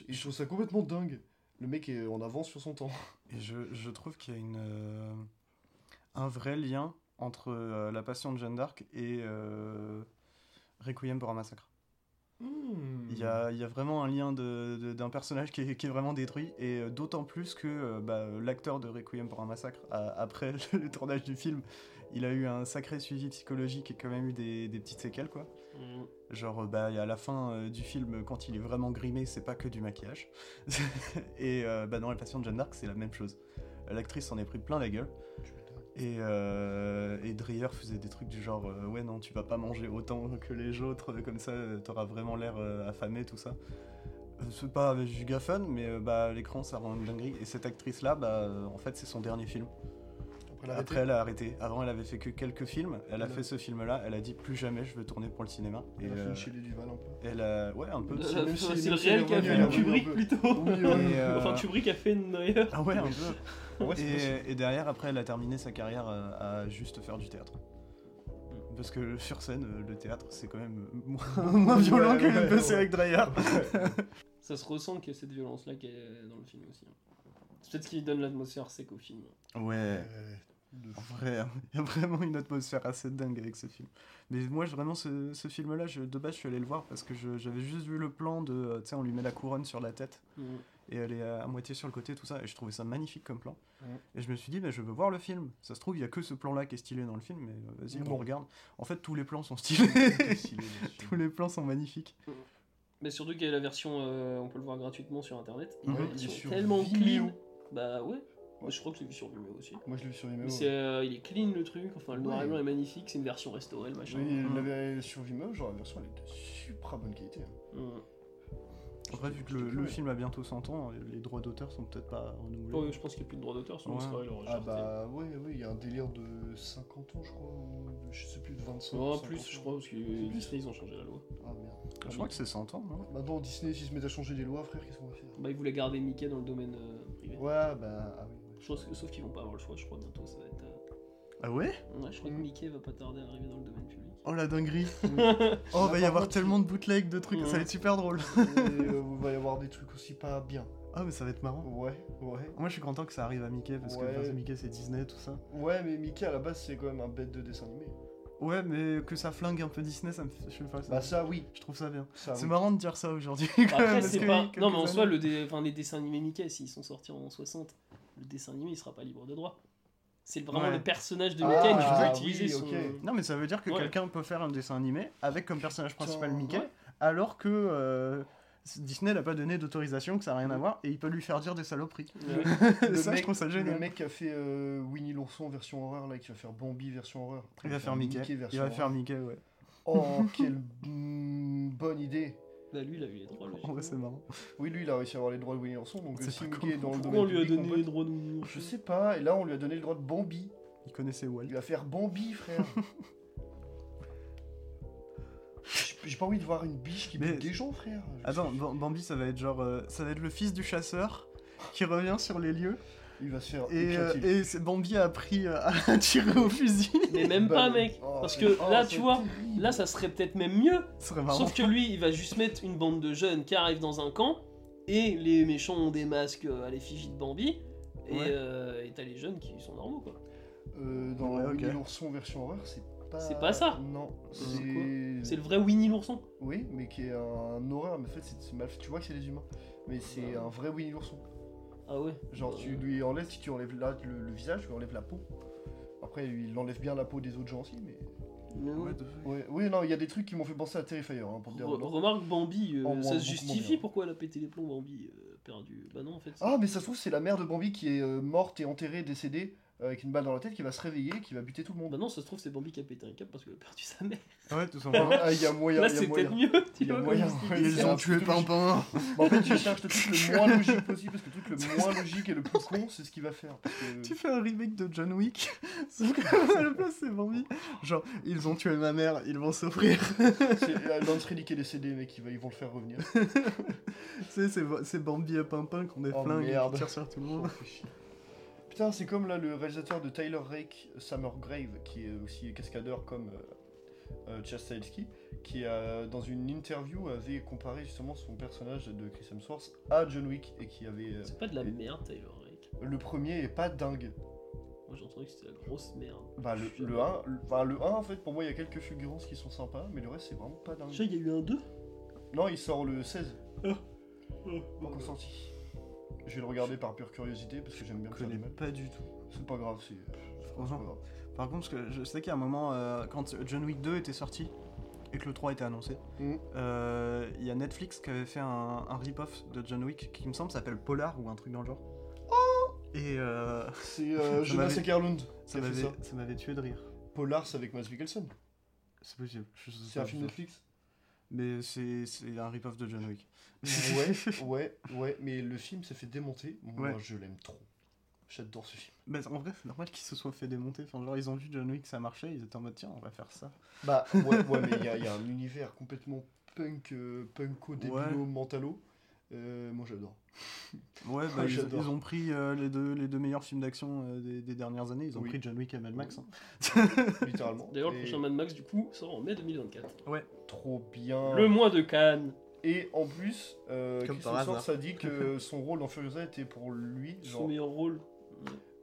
Et je trouve ça complètement dingue. Le mec est en avance sur son temps. <laughs> Et je, je trouve qu'il y a une, euh, un vrai lien entre euh, La Passion de Jeanne d'Arc et Requiem pour un massacre. Il y a, il y a vraiment un lien de- de- d'un personnage qui est, qui est vraiment détruit, et euh, d'autant plus que euh, bah, l'acteur de Requiem pour un massacre, a- après <laughs> le tournage du film, il a eu un sacré suivi psychologique et quand même eu des, des petites séquelles, quoi. Mm. Genre, euh, bah, à la fin euh, du film, quand il est vraiment grimé, c'est pas que du maquillage. <laughs> et euh, bah, dans La Passion de Jeanne d'Arc, c'est la même chose. L'actrice s'en est pris plein la gueule. Et, euh, Dreyer faisait des trucs du genre euh, Ouais, non, tu vas pas manger autant que les autres, euh, comme ça, euh, t'auras vraiment l'air affamé, tout ça. C'est pas avec gigaphone, mais bah, l'écran, ça rend une dinguerie. Et cette actrice-là, bah, euh, en fait, c'est son dernier film. Après, Après, elle a arrêté. Avant, elle avait fait que quelques films. Elle a fait ce film-là. Elle a dit plus jamais je veux tourner pour le cinéma. Et Elle a fait euh, une chez les Duval un peu. elle a, ouais, un peu. Euh, C'est le réel qui a fait une Kubrick plutôt. Oui, ouais. Et, euh, Enfin, Kubrick a fait une d'ailleurs. Ah ouais, un peu. Ouais, possible. Et, et derrière, après, elle a terminé sa carrière à, à juste faire du théâtre. Parce que sur scène, euh, le théâtre, c'est quand même <laughs> moins, <laughs> moins violent Ouais, que ouais, le bosser ouais. avec Dreyer. <laughs> Ça se ressent qu'il y a cette violence-là qui est dans le film aussi. hein. C'est peut-être ce qui donne l'atmosphère sec au film. Ouais, de en vrai, il y a vraiment une atmosphère assez dingue avec ce film. Mais moi, je- vraiment, ce, ce film-là, je- de base, je suis allé le voir parce que je- j'avais juste vu le plan de, euh, tu sais, on lui met la couronne sur la tête Mm. et elle est à, à moitié sur le côté, tout ça, et je trouvais ça magnifique comme plan. Mhm. Et je me suis dit, bah, je veux voir le film. Ça se trouve, il y a que ce plan-là qui est stylé dans le film, mais euh, vas-y, on Non. regarde. En fait, tous les plans sont stylés. Stylé, <laughs> tous les plans sont magnifiques. Mais surtout qu'il y a la version, euh, on peut le voir gratuitement sur internet. Une Ouais, version il est sur tellement Vimeo. clean. Bah ouais. Moi je crois que je l'ai vu sur Vimeo aussi. Moi je l'ai vu sur Vimeo. Mais c'est, euh, il est clean le truc, enfin le noir Ouais. et blanc est magnifique, c'est une version restaurée le machin. Oui, Mhm. la ver- sur Vimeo, genre la version elle est de super bonne qualité. hein. Mm. Après, vu que le, le film a bientôt 100 ans, les droits d'auteur sont peut-être pas renouvelés. Ouais, je pense qu'il n'y a plus de droit d'auteur, sinon Ouais. Ah jarté. bah ouais, oui, il y a un délire de 50 ans je crois, ou de- je sais plus de 25 Ouais, 50 plus ans. je crois, parce que plus Disney ils ont changé la loi. Ah merde. Je crois que c'est 100 ans, non? Maintenant Disney s'ils se mettent à changer les lois frère, qu'est-ce qu'on va faire? Bah ils voulaient garder Mickey dans le domaine euh. Ouais bah ah oui. ouais. Je pense que, sauf qu'ils vont pas avoir le choix, je crois bientôt ça va être. euh, Ah ouais? Ouais, je crois que. Mickey va pas tarder à arriver dans le domaine public. Oh la dinguerie <laughs> Oh, Là, va y par avoir contre, tellement de bootlegs de trucs, Ouais. ça va être super drôle. Et <laughs> euh, il va y avoir des trucs aussi pas bien. Ah, mais ça va être marrant. Ouais, ouais. Moi, je suis content que ça arrive à Mickey, parce Ouais. que Mickey, c'est Disney, tout ça. Ouais, mais Mickey à la base c'est quand même un bête de dessin animé. Ouais, mais que ça flingue un peu Disney, ça me fait... Je, sais pas, ça- Bah ça oui. je trouve ça bien. Ça, c'est oui. marrant de dire ça aujourd'hui. <laughs> Après, c'est pas. Non, mais en soi, le dé- enfin, les dessins animés Mickey, s'ils sont sortis en 60, le dessin animé il sera pas libre de droit. C'est vraiment Ouais. le personnage de Ah, Mickey ah, utiliser oui, son. ok. Non, mais ça veut dire que Ouais. quelqu'un peut faire un dessin animé avec comme personnage principal Mickey, ouais. alors que euh, Disney n'a pas donné d'autorisation, que ça n'a rien à voir, et il peut lui faire dire des saloperies. Ouais. Le <laughs> ça, mec- je trouve ça Le génial. mec qui a fait euh, Winnie l'ourson version horreur là, qui va faire Bambi version horreur. Il va faire Mickey. Il version va faire. Mickey, ouais. Oh, quelle mm, bonne idée. Bah, lui, il a eu les droits. Vrai, logiquement. c'est marrant. Oui, lui, il a réussi à avoir les droits de Winnie l'ourson, donc C'est si Mickey est dans le Pourquoi domaine on lui a donné les droits de Je sais pas, et là on lui a donné le droit de Bambi. Il connaissait Walt. Il va faire Bambi, frère. <laughs> J'ai- pas envie de voir une biche qui Mais- bute des gens, frère. Attends, Bam- Bambi, ça va être genre. euh, ça va être le fils du chasseur qui revient sur les lieux Il va se faire Et, euh, et c'est- Bambi a appris euh, à <laughs> tirer au fusil. Mais même Bah, pas, mec. oh, Parce que oh, là, c'est tu vois, terrible. là, ça serait peut-être même mieux. Sauf que lui, il va juste mettre une bande de jeunes qui arrivent dans un camp, et les méchants ont des masques euh, à l'effigie de Bambi, et Ouais. euh, et t'as les jeunes qui sont normaux, quoi. Euh, dans Ouais, ok. Winnie l'ourson version horreur, c'est pas. C'est pas ça. Non, C'est le vrai Winnie l'ourson. Oui, mais qui est un horreur, mais en fait, c'est mal fait. Tu vois que c'est des humains. Mais c'est un vrai Winnie l'ourson. Ah ouais. Genre, tu lui enlèves, si tu enlèves là, le, le visage, tu lui enlèves la peau. Après, il enlève bien la peau des autres gens aussi, mais. Ouais, Ouais, oui, non, il y a des trucs qui m'ont fait penser à Terrifier, hein, pour dire. Re- remarque Bambi, euh, ça se justifie pourquoi elle a pété les plombs Bambi euh, perdu. Bah non en fait. Ah, mais ça se trouve, c'est la mère de Bambi qui est euh, morte et enterrée, décédée, avec une balle dans la tête, qui va se réveiller, qui va buter tout le monde. Bah non, ça se trouve c'est Bambi qui a pété un câble parce qu'elle a perdu sa mère. Ouais, tout simplement. Ah, il y a moyen, Là c'est peut-être mieux. Tu Il y a vois, moyen, ouais. Ils ont tué. Pimpin. Bah, en fait, je cherche le truc le moins logique possible, parce que le <laughs> truc le moins logique et le plus con, c'est ce qu'il va faire. Parce que... Tu fais un remake de John Wick, <laughs> sauf que à la place c'est Bambi. Genre, ils ont tué ma mère, ils vont s'offrir. C'est <laughs> euh, Lance Reddick qui est décédé, mec, ils, vont le faire revenir. tu sais, c'est Bambi et Pimpin qu'on des Oh, flingues et qui tirent sur tout le monde. Putain, c'est comme là le réalisateur de Tyler Rake, Summer Grave, qui est aussi cascadeur comme euh, euh, qui a, dans une interview avait comparé justement son personnage de Chris Hemsworth à John Wick et qui avait euh, C'est pas de la merde Taylor Rake. le premier est pas dingue. Moi j'ai entendu que c'était la grosse merde. Bah le, Je- le 1, le, enfin, le 1 en fait pour moi il y a quelques fulgurances qui sont sympas, mais le reste c'est vraiment pas dingue. Déjà il y a eu un 2 Non, il sort le 16, Oh, sorti. Je vais le regarder par pure curiosité parce que j'aime bien Je connais pas du tout. C'est pas grave, pas Franchement. grave. Par contre, parce que je sais qu'il y a un moment, euh, quand John Wick 2 était sorti et que le 3 était annoncé, Mhm. euh, il y a Netflix qui avait fait un, un rip-off de John Wick qui me semble s'appelle Polar ou un truc dans le genre. Et euh, C'est euh, <laughs> Jonas Ekerlund ça m'avait tué de rire. Polar, c'est avec Mads Mikkelsen. C'est possible. C'est un film Netflix Mais c'est un rip-off de John Wick. Ouais, <laughs> ouais, ouais, mais le film s'est fait démonter. Moi, Ouais. je l'aime trop. J'adore ce film. Mais en vrai, c'est normal qu'ils se soient fait démonter. Enfin, genre, ils ont vu John Wick, ça marchait, ils étaient en mode tiens, on va faire ça. Bah, ouais, ouais mais il y, a- il y a un univers complètement punk, euh, punko, débilo, Ouais. mentalo. Euh, moi, j'adore. <laughs> Ouais, bah, Ah, ils, ont pris euh, les, deux, les deux meilleurs films d'action euh, des, des dernières années. Ils ont Oui. pris John Wick et Mad Max. hein. <laughs> Littéralement. D'ailleurs le prochain Mad Max du coup sort en mai 2024. Trop bien. Le mois de Cannes. Et en plus, euh, Comme Chris par Hemsworth hasard. a dit que <laughs> son rôle dans Furiosa était pour lui. Son Genre, meilleur rôle.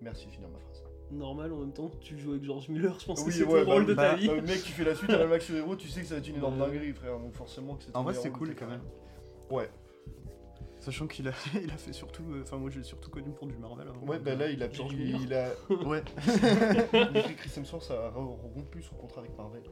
merci, finir ma phrase. Normal en même temps, tu joues avec George Miller, je pense Oui, que c'est ouais, ton bah, rôle de bah, ta vie. Bah, mec, tu fais la suite à Mad Max sur Hero, tu sais que ça va être une énorme Ouais. dinguerie, frère. Donc forcément que c'est En vrai, c'est cool quand même. Ouais, Sachant qu'il a, <laughs> il a fait surtout. euh, Enfin, moi, j'ai surtout connu pour du Marvel. avant. ouais, bah là, il a George Miller. il a, <laughs> Ouais, <laughs> Chris Hemsworth a rompu son contrat avec Marvel.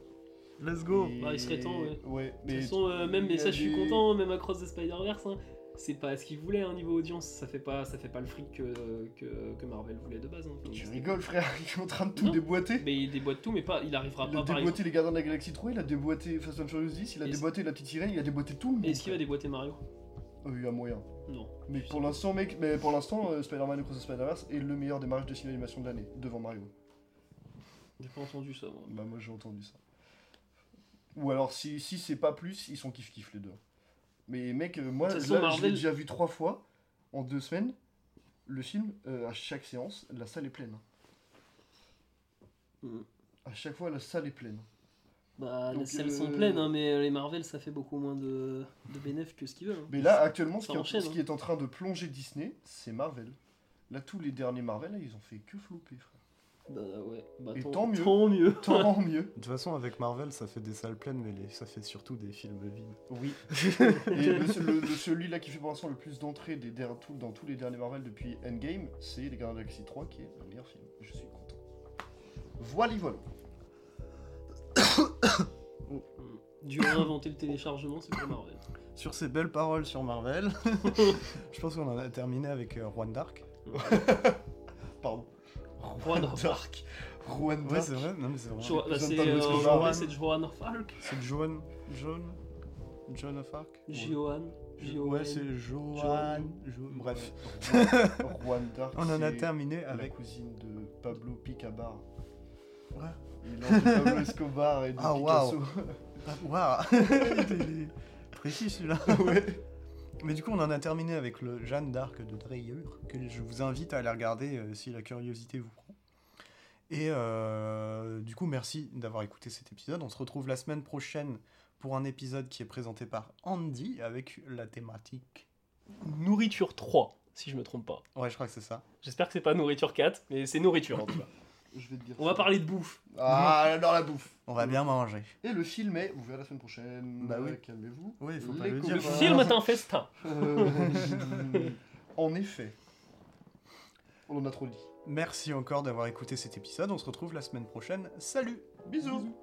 let's go. Et- Bah, il serait temps, ouais. Ouais, De mais toute façon, euh, même, mais il ça a je suis content, même Across the Spider-Verse, hein, c'est pas ce qu'il voulait hein, niveau audience, ça fait pas, ça fait pas le fric que, que, que Marvel voulait de base. hein. Enfin, Tu rigoles, frère, il est en train de tout Non. déboîter. Mais il déboîte tout, mais pas, il arrivera Il pas a par exemple. déboîté les Gardiens de la Galaxie 3, il a déboîté Fast and Furious 10, il a Et déboîté la petite sirène, il a déboîté tout le monde. Et est-ce qu'il va déboîter Mario? Il y a moyen. Non. Mais pour l'instant, mec, mais pour l'instant, euh, Spider-Man Across the Spider-Verse est le meilleur démarrage de cinéma animation de l'année, devant Mario. J'ai pas entendu ça moi. Bah moi j'ai entendu ça. Ou alors si, si c'est pas plus, ils sont kiff kiff les deux. Mais mec, euh, moi là, je l'ai déjà vu trois fois en deux semaines. Le film, euh, à chaque séance, la salle est pleine. Mhm. À chaque fois, la salle est pleine. Bah, les salles euh, sont pleines, hein, mais les Marvel ça fait beaucoup moins de, de bénéfices que ce qu'ils veulent. hein. Mais là, actuellement, ce qui, est- enchaîne, ce hein. qui est en train de plonger Disney, c'est Marvel. Là, tous les derniers Marvel, là, ils ont fait que flopper, frère. Bah ouais, bah Et tant, tant mieux. Tant mieux. <laughs> Tant <laughs> mieux. De toute façon, avec Marvel, ça fait des salles pleines, mais les- ça fait surtout des films vides. Oui. <laughs> Et le, le- le- celui-là qui fait pour l'instant le plus d'entrées des der- tout- dans tous les derniers Marvel depuis Endgame, c'est Les Gardiens de la Galaxie 3 qui est le meilleur film. Je suis content. Voilà, voilà. Dieu a inventé le téléchargement, c'est pour Marvel. Sur ces belles paroles sur Marvel, <laughs> je pense qu'on en a terminé avec euh, Juan Dark. <laughs> Pardon. Juan of Arc. Juan Ouais, Dark. c'est vrai, non mais c'est vrai. Jo- bah, c'est euh, en anglais, c'est Joan of Arc. C'est Joan. Joan. John of Arc Joan. Joan. Ouais, c'est Joan. Jo- Bref. <laughs> Juan- Dark. On en a c'est terminé La avec. cousine de Pablo Picabar. Ouais. Il est Pablo Escobar et de Ah, Picasso. Waouh <laughs> Il est précis celui-là. <laughs> ouais. Mais du coup, on en a terminé avec le Jeanne d'Arc de Dreyeur, que je vous invite à aller regarder euh, si la curiosité vous prend. Et euh, du coup, merci d'avoir écouté cet épisode. On se retrouve la semaine prochaine pour un épisode qui est présenté par Andy avec la thématique. Nourriture 3, si je me trompe pas. Ouais, je crois que c'est ça. J'espère que c'est pas nourriture 4, mais c'est nourriture en tout cas. Je vais te dire On ça. va parler de bouffe. Ah, dans la bouffe. On va bien manger. Et le film est ouvert la semaine prochaine. Bah oui. Calmez-vous. Oui, il faut pas le dire. Le film est un festin. Euh, <laughs> en effet. On en a trop dit. Merci encore d'avoir écouté cet épisode. On se retrouve la semaine prochaine. Salut Bisous.